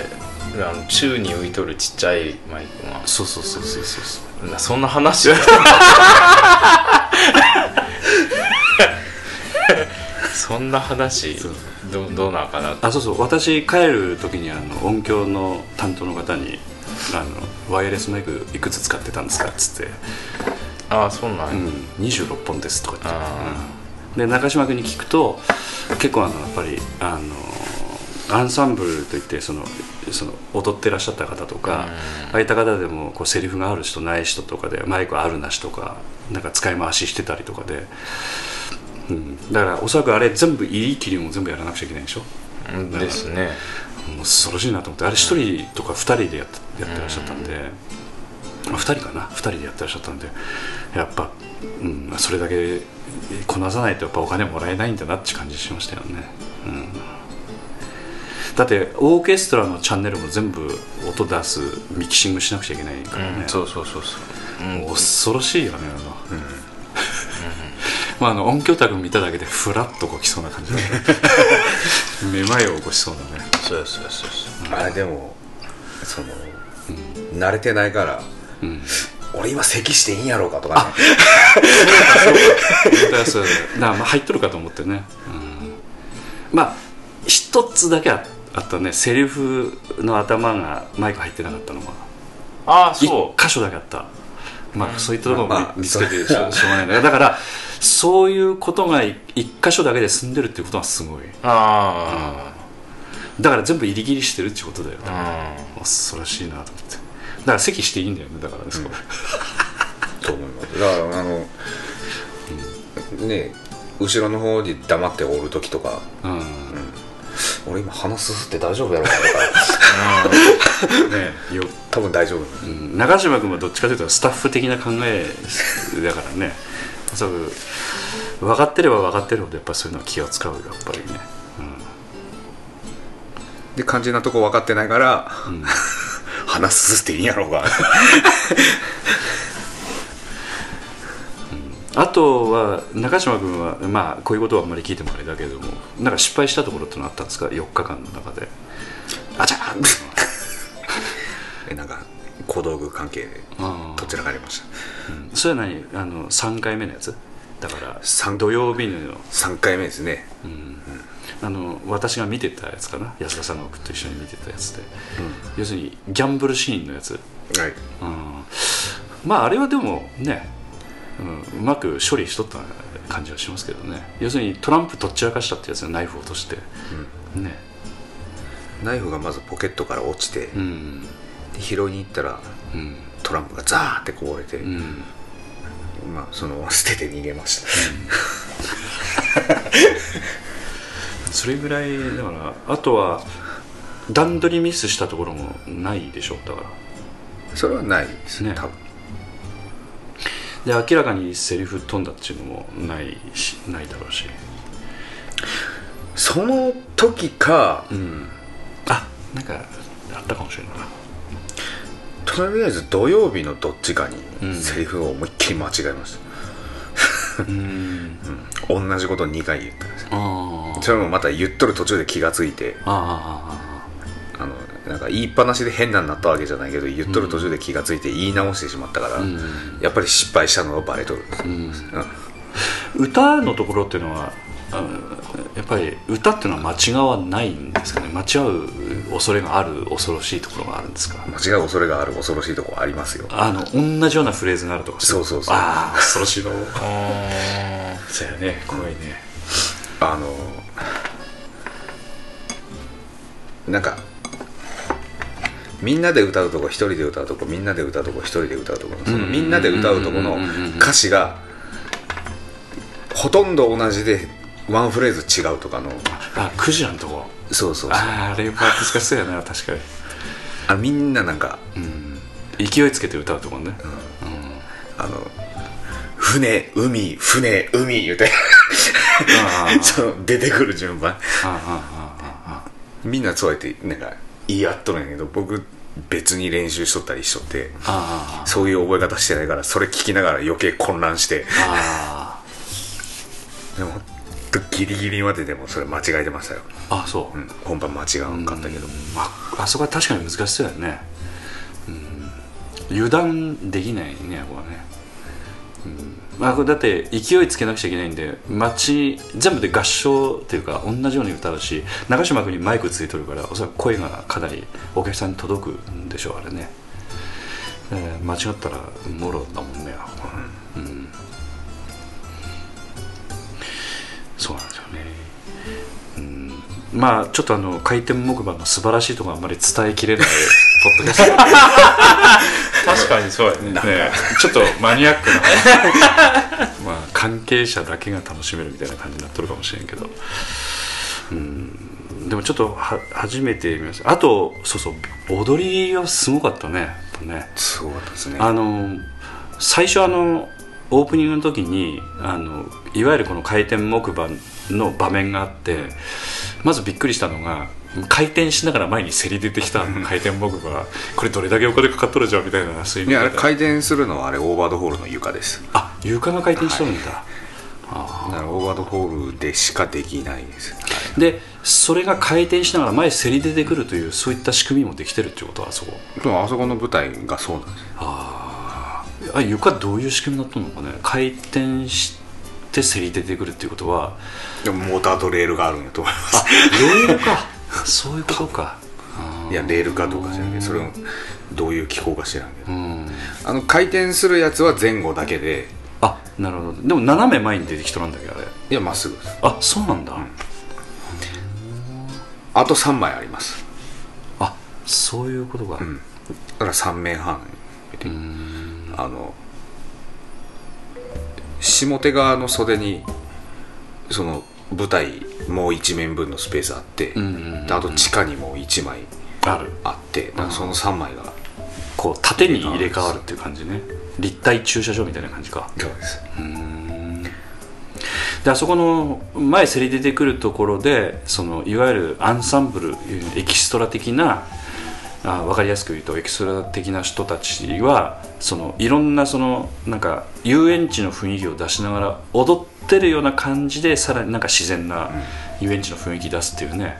あの宙に浮いとるちっちゃいマイクが。そうそうそうそうそうそんな話そんな話 どどうなんかなあそうそう。私帰る時にあの音響の担当の方にあのワイヤレスマイクいくつ使ってたんですかっつって。ああそうなんや、うん、26本ですとか言って、うん、で中島君に聞くと結構あのやっぱりあのアンサンブルといってそのその踊ってらっしゃった方とか、うん、ああいった方でもこうセリフがある人ない人とかでマイクあるなしとかなんか使い回ししてたりとかで、うん、だからおそらくあれ全部入り切りも全部やらなくちゃいけないでしょ？ですね恐ろしいなと思ってあれ一人とか二人でやってやってらっしゃったんで、うん、2人かな2人でやってらっしゃったんでやっぱ、うん、それだけこなさないとやっぱお金もらえないんだなって感じしましたよね、うん、だってオーケストラのチャンネルも全部音出すミキシングしなくちゃいけないからね、うん、そうそうそうそう、うん、恐ろしいよねあの、うんまあ、あの音響卓見ただけでフラッとこきそうな感じでめまいを起こしそうだね。そうそうそうそう。あれでもその、うん、慣れてないから、うん、俺今咳していいんやろうかとかね。そう。そうだからまあ入っとるかと思ってね、うん、まあ一つだけあったね。セリフの頭がマイク入ってなかったのはああそう。一箇所だけあったまあそういったところも見つけてしょうがないんだだからそういうことが一箇所だけで済んでるっていうことはすごい。ああ、うん、だから全部入り切りしてるってことだよね。恐ろしいなと思って。だから席していいんだよね。だからね、うん、と思います。だからあの、うん、ね後ろの方に黙っておる時とか、うん、うん、俺今鼻すすって大丈夫やろうかとか。ねよ多分大丈夫、うん、長嶋君はどっちかというとスタッフ的な考えだからね。そう分かってれば分かってるほどやっぱそういうのは気を使うやっぱりね、うん、で肝心なとこ分かってないから、うん、話すっていいんやろうがあとは中島君はまあこういうことはあんまり聞いてもあれだけれどもなんか失敗したところってのあったんですか？4日間の中で。あちゃ えなんか小道具関係でどちらかありました、うん、それは何？あの3回目のやつ？だから土曜日の。3回目ですね、うん、うん、あの私が見てたやつかな？安田さんが僕と一緒に見てたやつで、うん、要するにギャンブルシーンのやつ、はい。うん、まああれはでもね、うん、うまく処理しとった感じはしますけどね。要するにトランプとっちらかしたってやつナイフを落として、うん、ね。ナイフがまずポケットから落ちて、うん、拾いに行ったら、うん、トランプがザーってこぼれて、うん、まあその 捨てて逃げました、それぐらいだからあとは段取りミスしたところもないでしょだから。それはないですね。多分で明らかにセリフ飛んだっていうのもないしないだろうし。その時か、うん、あなんかあったかもしれないな。とりあえず土曜日のどっちかにセリフを思いっきり間違えました、うん、うん、同じことを2回言ったんですそれもまた言っとる途中で気が付いて。あのなんか言いっぱなしで変なになったわけじゃないけど言っとる途中で気が付いて言い直してしまったから、うん、やっぱり失敗したのがバレとる、うん、歌のところっていうのはやっぱり歌っていうのは間違わないんですかね？間違う恐れがある恐ろしいところがあるんですか？間違う恐れがある恐ろしいところありますよ。あの同じようなフレーズがあるとかそうそうそう。ああ恐ろしいの。あ そうやね怖いね。あのなんかみんなで歌うとこ一人で歌うとこみんなで歌うとこ一人で歌うとこそのみんなで歌うとこの歌詞がほとんど同じでワンフレーズ違うとかの。あクジラのとこ。そうそうそう。あああれは難しそうやな確かに。あみんななんか勢いつけて歌うとこね、あの船海船海言うて。あ その出てくる順番。みんなそうやってなんか言い合っとるんやけど僕別に練習しとったりしとってそういう覚え方してないからそれ聞きながら余計混乱して。あでもギリギリまででもそれ間違えてましたよ、ああそう、うん、本番間違わんかったけど、まあ、あそこは確かに難しそうやね、うん、油断できないねあここはね、うんまあ、これだって勢いつけなくちゃいけないんで街全部で合唱っていうか同じように歌うし長嶋君にマイクついとるからおそらく声がかなりお客さんに届くんでしょうあれね、えー間違ったらもろだもんね、うん。そうなんですよね。うん。まあちょっとあの回転木馬の素晴らしいところあんまり伝えきれない。ポッドキャスト。確かにそうやね。ねちょっとマニアックな。まあ関係者だけが楽しめるみたいな感じになっとるかもしれんけど。うん。でもちょっとは初めて見ました。あとそうそう踊りはすごかったね。やっぱね。すごかったですね。あの最初あのオープニングの時にあのいわゆるこの回転木馬の場面があってまずびっくりしたのが回転しながら前にせり出てきた回転木馬これどれだけお金かかっとるじゃんみたいなそういやあれ回転するのはあれオーバードホールの床です。あ床が回転しとるんだ、だからオーバードホールでしかできないですでそれが回転しながら前せり出てくるというそういった仕組みもできてるっていうことはあそこ。あそこの舞台がそうなんです。あ床どういう仕組みになったのかね。回転してせり出てくるっていうことは。でもモーターとレールがあるんやと思います。レールか そういうことか。いやレールかどうか知らんけどそれをどういう機構か知らんけど。うん。あの回転するやつは前後だけで。あなるほど。でも斜め前に出てきとなんだけどあれ。いやまっすぐあそうなんだ、あと3枚あります。あそういうことか、ん。だから3面半。あの下手側の袖にその舞台もう1面分のスペースあって、んうんうんであと地下にもう1枚ある。あってその3枚がこう縦に入れ替わるっていう感じね。立体駐車場みたいな感じか。そうです。であそこの前せり出てくるところでそのいわゆるアンサンブルエキストラ的なあ分かりやすく言うとエキストラ的な人たちはそのいろんなそのなんか遊園地の雰囲気を出しながら踊ってるような感じでさらになんか自然な遊園地の雰囲気出すっていうね。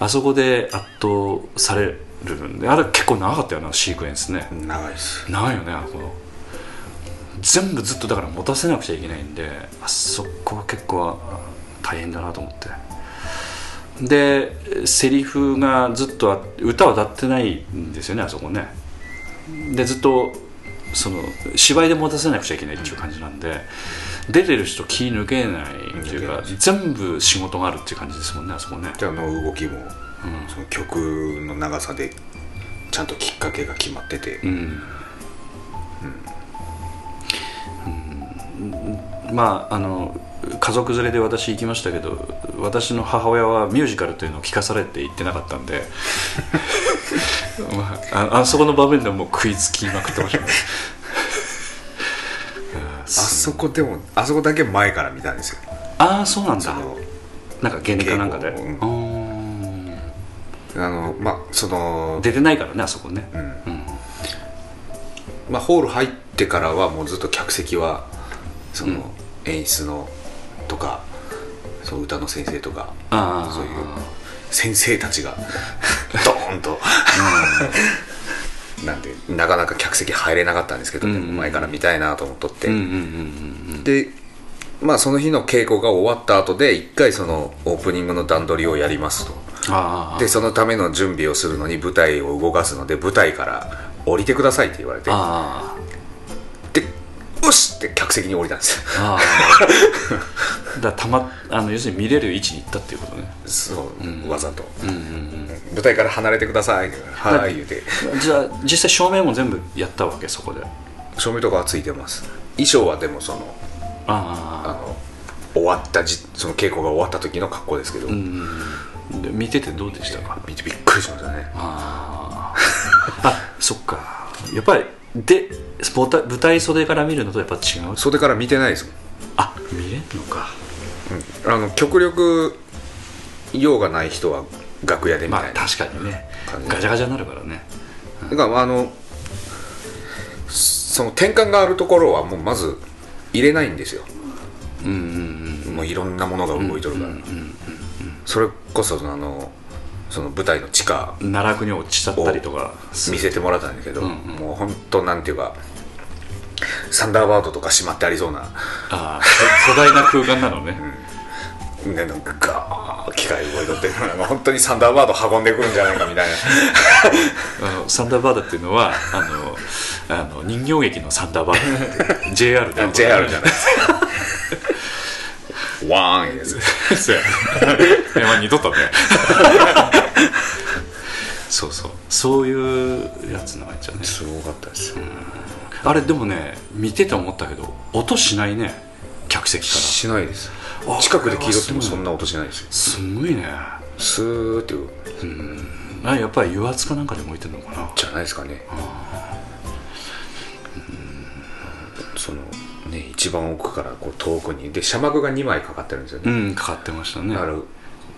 あそこで圧倒されるんであれ結構長かったよなシークエンスね。長いです。長いよねあそこ。全部ずっとだから持たせなくちゃいけないんであそこは結構大変だなと思って。でセリフがずっとあ歌は歌ってないんですよねあそこね。でずっとその芝居で持たせなくちゃいけないっていう感じなんで、出てる人気抜けないっていうか全部仕事があるっていう感じですもんねあそこね。であの動きも、その曲の長さでちゃんときっかけが決まってて、うん。うん。まああの家族連れで私行きましたけど私の母親はミュージカルというのを聞かされて行ってなかったんで、まあ、ああそこの場面でもう食いつきまくってましたねあそこでもあそこだけ前から見たんですよ。ああそうなんだ。なんか原理かなんかで、うんあのまあその出てないからねあそこね、まあ、ホール入ってからはもうずっと客席はその演出のとかそう歌の先生とかああそういう先生たちが ドーンと、なんでなかなか客席入れなかったんですけど、でも前から見たいなと思っとって、うんうんうんうんでまあその日の稽古が終わった後で一回そのオープニングの段取りをやりますと。あでそのための準備をするのに舞台を動かすので舞台から降りてくださいって言われて。あでよしって客席に降りたんです。よ だたまあの要するに見れる位置に行ったっていうことね。そう、わざと、うんうん舞台から離れてください。はい言うて。うんじゃあ実際照明も全部やったわけそこで。照明とかはついてます。衣装はでもそのあああの終わったじその稽古が終わった時の格好ですけど、うんで見ててどうでしたか？見てびっくりしましたね。あー。あそっか。やっぱりで舞台舞台袖から見るのとやっぱ違う？袖から見てないですもん。あ見れんのかあの極力用がない人は楽屋でみまあたいな、確かにね。感じ。ガチャガチャになるからね。だからあのその転換があるところはもうまず入れないんですよ。うんうんうん。もういろんなものが動いとるから、それこそあのその舞台の地下奈落に落ちちゃったりとか見せてもらったんだけど、うんうん。もう本当なんていうかサンダーバードとかしまってありそうな。ああ巨大な空間なのね、ね、なんかガー機械動いとって本当にサンダーバード運んでくるんじゃないかみたいな。あのサンダーバードっていうのはあのあの人形劇のサンダーバードって JR で JR じゃない。ですかワーンやつそうや。えまあ似とったねそうそう。そういうやつなわけじゃね。すごかったですよあれでもね見てて思ったけど音しないね。客席から。しないです。あ近くで聞いとってもそんな音しないですよ。すごいね。スーっていう。あやっぱり油圧かなんかで向いてるのかな。じゃないですかね。そのね一番奥からこう遠くに。で車幕が2枚かかってるんですよね、うんかかってましたね。だから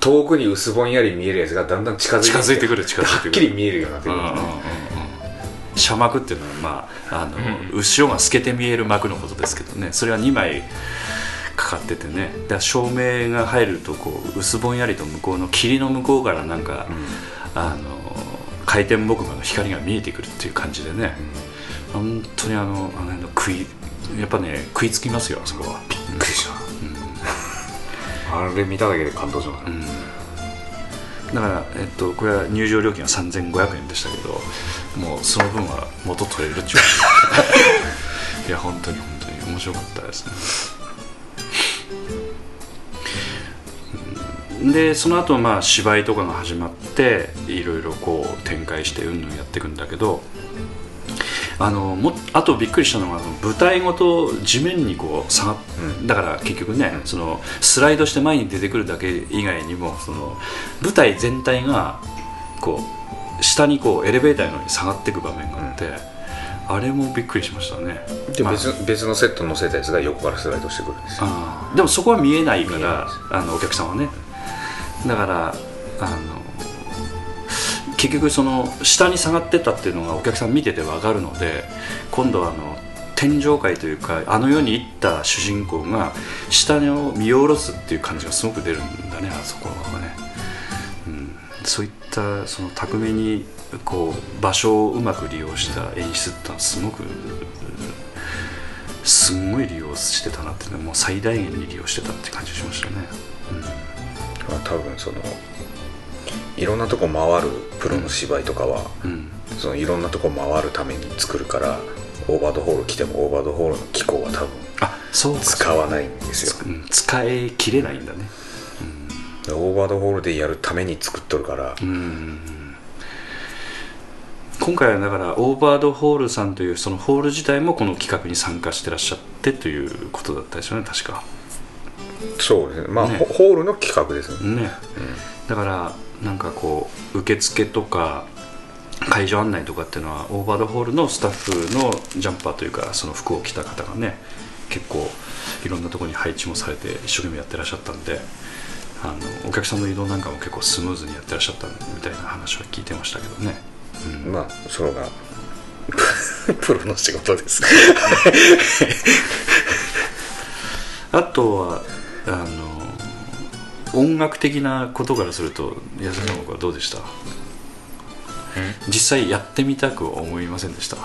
遠くに薄ぼんやり見えるやつがだんだん近づいて近づいてくる近づいてくる。はっきり見えるようになってくるんですね車幕っていうのは、まあ、あの後ろが透けて見える幕のことですけどね。それは2枚かかっててね。だ照明が入るとこう薄ぼんやりと向こうの霧の向こうからなんか、あの回転木馬の光が見えてくるっていう感じでね、本当にあのあの食いやっぱね食いつきますよあそこは。びっくりした、あれ見ただけで感動しました、だから、えっと、これは入場料金は3500円でしたけどもうその分は元取れるっちゅう。いや本当に本当に面白かったですね。でその後まあ芝居とかが始まっていろいろこう展開してうんぬんやっていくんだけどあのもあとびっくりしたのが舞台ごと地面にこう下がっ、だから結局ね、そのスライドして前に出てくるだけ以外にもその舞台全体がこう下にこうエレベーターのように下がっていく場面があって、あれもびっくりしましたね。まあ。で別別のセット乗せたやつが横からスライドしてくるんですよ。でもそこは見えないからあのお客さんはね。だからあの結局その下に下がってたっていうのがお客さん見てて分かるので今度はあの天上界というかあの世に行った主人公が下を見下ろすっていう感じがすごく出るんだねあそこはね、うん、そういったその巧みにこう場所をうまく利用した演出ってのはすごくすんごい利用してたなっていうのはもう最大限に利用してたって感じがしましたね、まあ多分そのいろんなとこ回るプロの芝居とかは、うん、そのいろんなとこ回るために作るからオーバードホール来てもオーバードホールの機構は多分あそうか。使わないんですよ。うん、使い切れないんだね。オーバードホールでやるために作っとるから、うん今回はだからオーバードホールさんというそのホール自体もこの企画に参加してらっしゃってということだったですよね確か。そうですね。まあね。ホホールの企画ですね。ね、だからなんかこう受付とか会場案内とかっていうのはオーバードホールのスタッフのジャンパーというかその服を着た方がね結構いろんなところに配置もされて一生懸命やってらっしゃったんであのお客さんの移動なんかも結構スムーズにやってらっしゃったみたいな話は聞いてましたけどね、まあそれが プロの仕事です。あとはあの音楽的なことからすると安田さんはどうでした？実際やってみたく思いませんでした？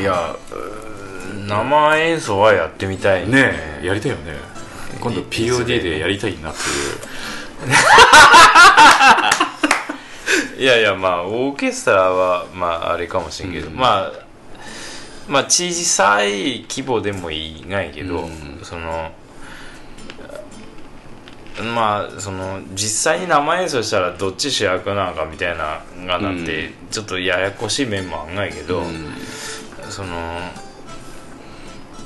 いや生演奏はやってみたい。ねえやりたいよね。今度 POD でやりたいなっていう。いやいやまあオーケストラはまああれかもしれんけど、うん、まあまあ小さい規模でもいいないけど、うん、そのまあその実際に生演奏したらどっち主役なのかみたいながなって、ちょっとややこしい面もあんないけど、うん、その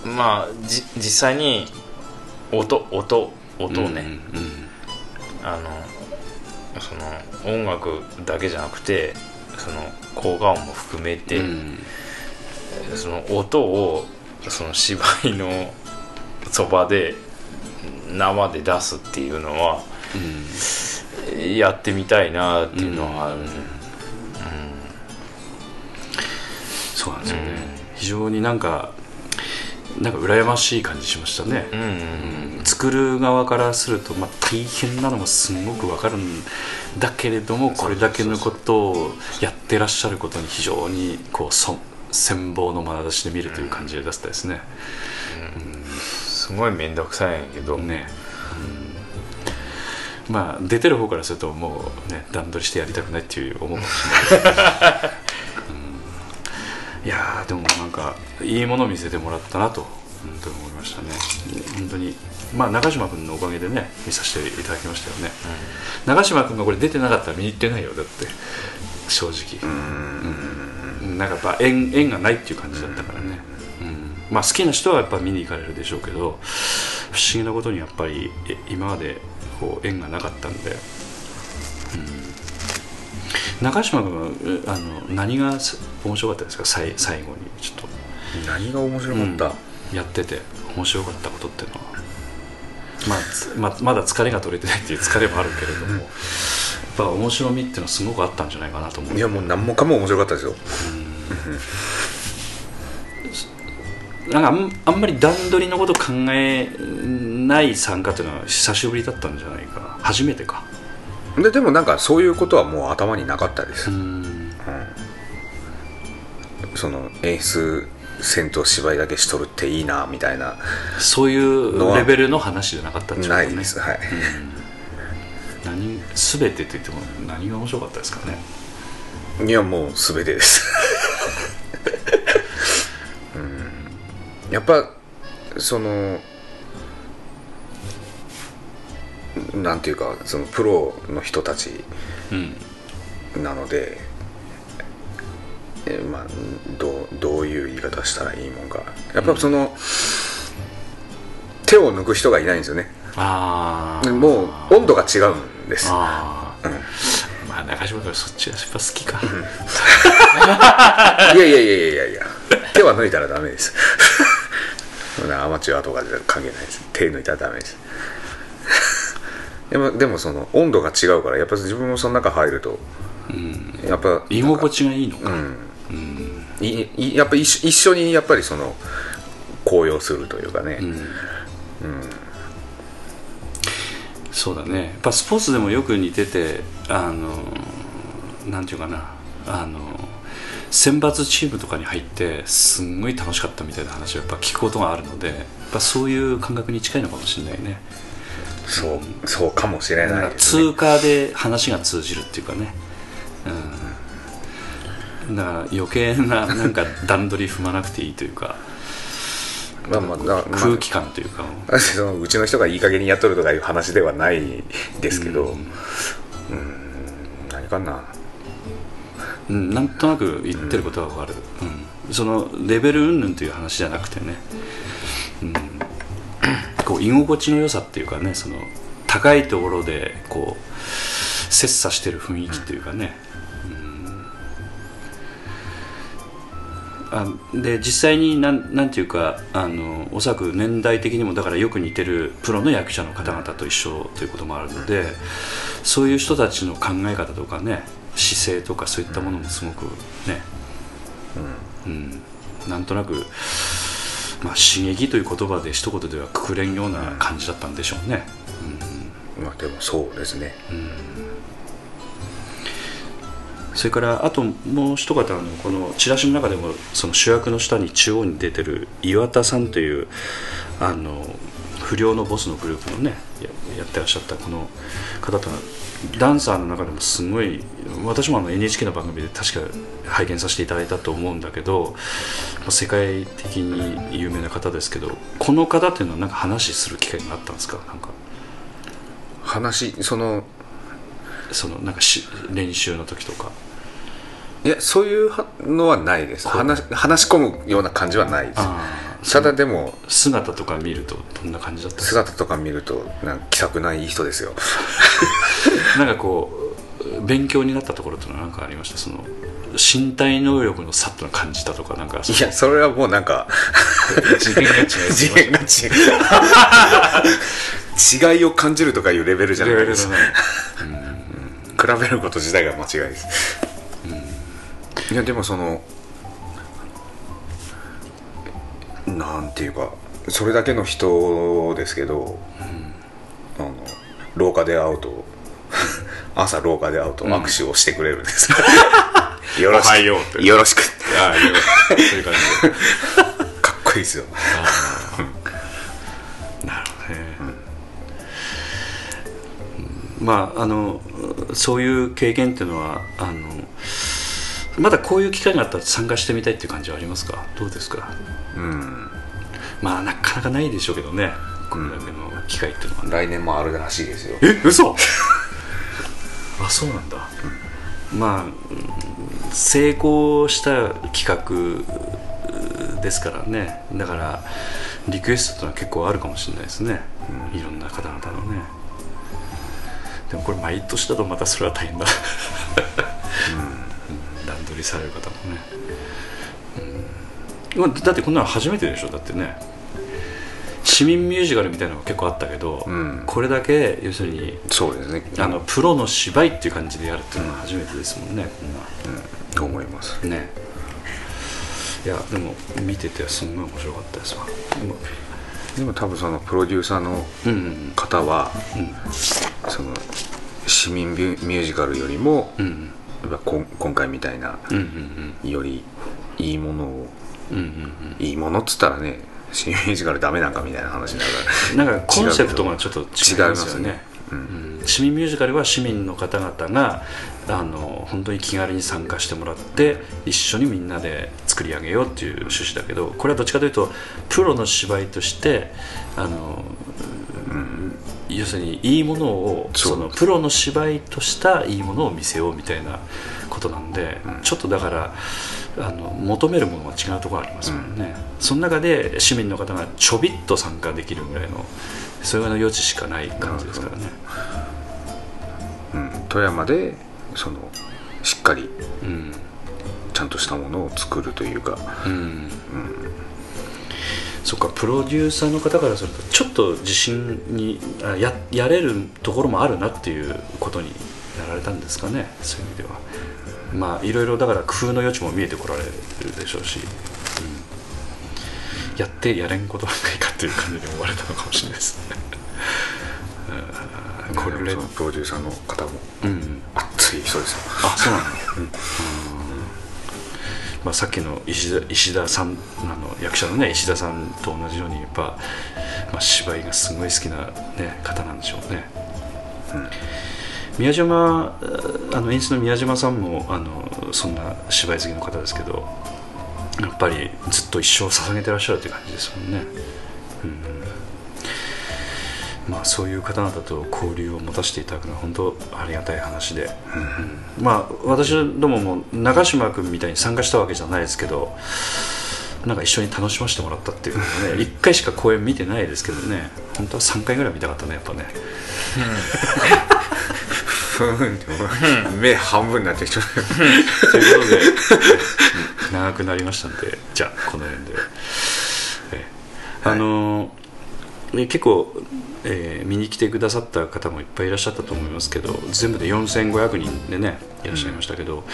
まあじ実際に音音音をね、あのその音楽だけじゃなくてその効果音も含めて、うん、その音をその芝居のそばで生で出すっていうのは、うん、やってみたいなっていうのはある、うん、うん、そうなんですよね、非常になんかなんか羨ましい感じしましたね、うん。うんうん、作る側からすると、まあ、大変なのもすごくわかるんだけれどもこれだけのことをやってらっしゃることに非常にこうそ羨望の眼差しで見るという感じで出したですね、うん、すごい面倒くさいんやけど。ね、うん、まあ出てる方からするともうね段取りしてやりたくないっていう思うかもしれないいやでもなんかいいもの見せてもらったなと本当に思いましたね。本当に。まあ中島君のおかげでね見させていただきましたよね、うん、中島君がこれ出てなかったら見に行ってないよだって。正直。うん、なんかやっぱ縁縁がないっていう感じだったからね、うん、まあ好きな人はやっぱ見に行かれるでしょうけど不思議なことにやっぱり今までこう縁がなかったんで、うん。中島君あの何が面白かったですか？最最後に。ちょっと。何が面白かった、うん、やってて面白かったことっていうのは、まあ、ままだ疲れが取れてないっていう疲れもあるけれども、やっぱ面白みっていうのはすごくあったんじゃないかなと思う。いやもう何もかも面白かったですよ、うん、なんかあんまり段取りのこと考えない参加っていうのは久しぶりだったんじゃないかな。初めてか。ででもなんかそういうことはもう頭になかったです、うん、その演出戦闘芝居だけしとるっていいなみたいな。そういうレベルの話じゃなかったんじゃないです。はい、うん、何全てって言っても何が面白かったですかね。いやもう全てです、うん、やっぱそのなんていうかそのプロの人たちなので、うん、えまあどうどういう言い方したらいいもんか。やっぱその、うん、手を抜く人がいないんですよね。あもう温度が違うんです。あ、うん、まあ中島君そっちがやっぱ好きか。いやいやいやいやいや。手は抜いたらダメですアマチュアとかで関係ないです。手抜いたらダメです。でもでもその温度が違うからやっぱ自分もその中入ると、うん、やっぱ居心地がいいのか、うん。うん、いやっぱ一一緒にやっぱりその高揚するというかね、うん、うん、そうだね。やっぱスポーツでもよく似ててあのなんていうかな。あの選抜チームとかに入ってすんごい楽しかったみたいな話をやっぱ聞くことがあるのでやっぱそういう感覚に近いのかもしれないね。そうそうかもしれない、ね、通過で話が通じるっていうかね、うん、だから余計ななんか段取り踏まなくていいというか まあまあ、空気感というか、まあ、そのうちの人がいい加減にやっとるとかいう話ではないですけど、うん、うん。何かなうん、なんとなく言ってることは分かる、うん、そのレベル云々という話じゃなくてね、うん。こう居心地の良さっていうかねその高いところでこう切磋してる雰囲気っていうかね、うん、あで実際になんなんていうかあのおそらく年代的にもだからよく似てるプロの役者の方々と一緒ということもあるのでそういう人たちの考え方とかね姿勢とかそういったものもすごくね、うん、うん、なんとなくまあ、刺激という言葉で一言ではくくれんような感じだったんでしょうね、うん、まあでもそうですね、うん、それからあともう一方あのこのチラシの中でもその主役の下に中央に出てる岩田さんというあの不良のボスのグループのねややってらっしゃったこの方とはダンサーの中でもすごい私もあの NHK の番組で確か拝見させていただいたと思うんだけど世界的に有名な方ですけどこの方っていうのはなんか話する機会があったんですか？なんか。話そのそのなんかし練習の時とか。いやそういうはのはないです。話話し込むような感じはないです。あただでも姿とか見るとどんな感じだった姿とか見るとなんか気さくないい人ですよ。なんかこう勉強になったところっていうのは何かありました？その身体能力の差っていうのを感じたとかなんか？いやそれはもうなんか 次元が違い次元が違う。違いを感じるとかいうレベルじゃないです。ね比べること自体が間違いです、いやでもそのなんていうかそれだけの人ですけど、あの廊下で会うと 朝廊下で会うと握手をしてくれるんです、よろしおはようって。くよろしくそういう感じで。かっこいいですよ。なるほどね、うん。まああのそういう経験っていうのはあのまだこういう機会があったら参加してみたいっていう感じはありますか？どうですか？うん。まあなかなかないでしょうけどね。これだけの機会っていうのは。ね、来年もあるらしいですよ。え嘘？あそうなんだ、まあうん成功した企画ですからね。だからリクエストってのは結構あるかもしれないですね、いろんな方々のね。でもこれ毎年だとまたそれは大変だ、うん、段取りされる方もね、だってこんなの初めてでしょ。だってね。市民ミュージカルみたいなのが結構あったけど、うん。これだけ要するにそうですね。あのプロの芝居っていう感じでやるっていうのは初めてですもんね、と思います。こんなね。いやでも見ててすんごい面白かったですわ。でも多分そのプロデューサーのうんうん方は、うん。その市民ミュージカルよりも、うん。やっぱこん今回みたいなうんうんうん。よりいいものをうんうんいいものっつったらね市民ミュージカルダメなんかみたいな話になるうんなんかコンセプトがちょっと違いますよね。ねうんうん。市民ミュージカルは市民の方々があの本当に気軽に参加してもらって一緒にみんなで作り上げようっていう趣旨だけどこれはどっちかというとプロの芝居としてあの、要するにいいものをそのプロの芝居としたいいものを見せようみたいなことなんで、ちょっとだからあの求めるものが違うところありますもんね、その中で市民の方がちょびっと参加できるぐらいのそれぐらいの余地しかない感じですからね。うん。富山でそのしっかりうん。ちゃんとしたものを作るというか。うん。そっかプロデューサーの方からするとちょっと自信にあややれるところもあるなっていうことになられたんですかねそういう意味ではまあいろいろだから工夫の余地も見えてこられるでしょうし、うん。やってやれんことはないかっていう感じで思われたのかもしれないですね。うん。これプロデューサーの方もうん。熱い人ですよ。あそうなん。だ、まあ、さっきの石田石田さんあの役者のね石田さんと同じようにやっぱ、まあ、芝居がすごい好きな、ね、方なんでしょうね、宮島あの演出の宮島さんもあのそんな芝居好きの方ですけどやっぱりずっと一生捧げてらっしゃるという感じですもんね、うん。まあ、そういう方々と交流を持たせていただくのは本当ありがたい話で、うん。まあ私どもも長嶋君みたいに参加したわけじゃないですけどなんか一緒に楽しませてもらったっていうのはね1回しか公演見てないですけどね。本当は3回ぐらい見たかったねやっぱねふーん。って目半分になってきちゃうということで長くなりましたんでじゃあこの辺で、えあのね結構、えー見に来てくださった方もいっぱいいらっしゃったと思いますけど全部で4500人でねいらっしゃいましたけど、やっ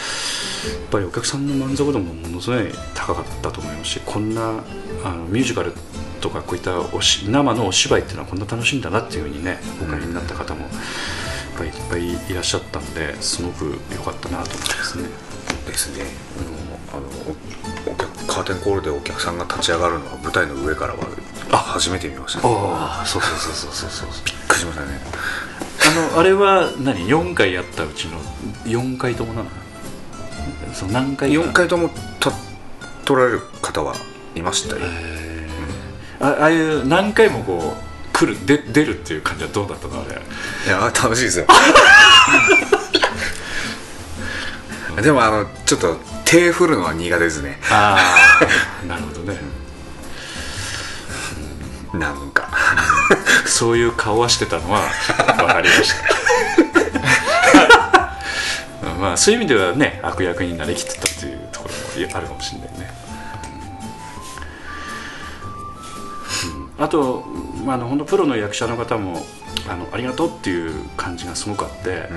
ぱりお客さんの満足度もものすごい高かったと思いますしこんなあのミュージカルとかこういったおし生のお芝居っていうのはこんな楽しいんだなっていうふうにねお帰りになった方もぱいいっぱいいらっしゃったんですごく良かったなと思いますね。ですね、あのおお客カーテンコールでお客さんが立ち上がるのは舞台の上からはあ初めて見ました、ね、ああそうそうそうそうそうそう。びっくりしましたね。あのあれは何？4回やったうちの4回ともなの？その何回か？4回ともた取られる方はいましたよ、えー。あああいう何回もこう来るで出るっていう感じはどうだったの？あれ。いや楽しいですよ。でもあのちょっと手振るのは苦手ですね。ああなるほどね。なんか。そういう顔はしてたのは分かりました。まあそういう意味ではね悪役になりきってたっていうところもあるかもしれないね、あと、まあ、あの本当プロの役者の方もあのありがとうっていう感じがすごくあって、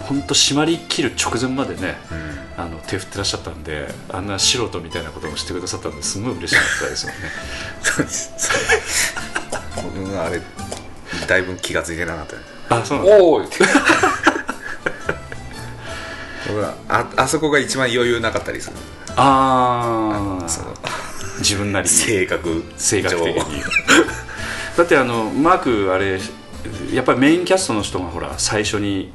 本当締まりきる直前までね、あの手振ってらっしゃったんであんな素人みたいなことをしてくださったんです。ごい嬉しかったですよね。そうですうんあれだいぶ気が付いてなかったあそうなんだ。おお 僕はああそこが一番余裕なかったりする。ああ自分なりに。性格性格的上に。だってあのマークあれやっぱりメインキャストの人がほら最初に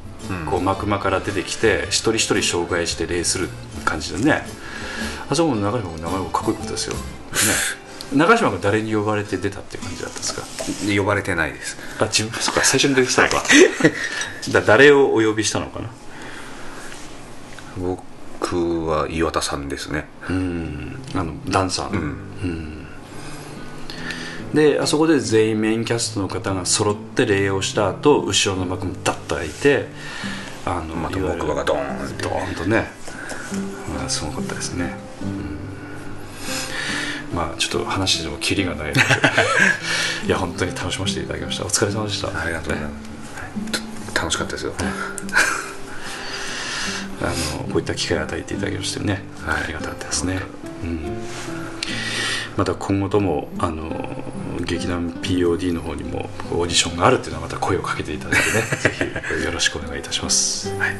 こう幕間から出てきて一人一人紹介して礼する感じでね。あそこの中島君の名前もかっこよかったですよ、ね、中島君誰に呼ばれて出たっていう感じだったんですか？で呼ばれてないです。あ自分そっか最初に出てきたのか。だ誰をお呼びしたのかな？僕は岩田さんですね。うんあのダンサーの、うん。であそこで全員メインキャストの方が揃って礼をした後後ろの幕もダッと開いてあのまた木馬がドーンって。ドーンとね、まあ、すごかったですね、うん。まあちょっと話してもキリがないので。いや本当に楽しませていただきました。お疲れ様でした。ありがとうございます、楽しかったですよ、あのこういった機会を与えていただきましてね、はい。ありがたかったですね、うん、また今後ともあの劇団 POD の方にもオーディションがあるっていうのはまた声をかけていただいてね ぜひよろしくお願いいたします、はい、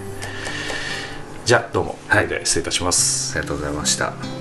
じゃあどうも、はい。失礼いたします。ありがとうございました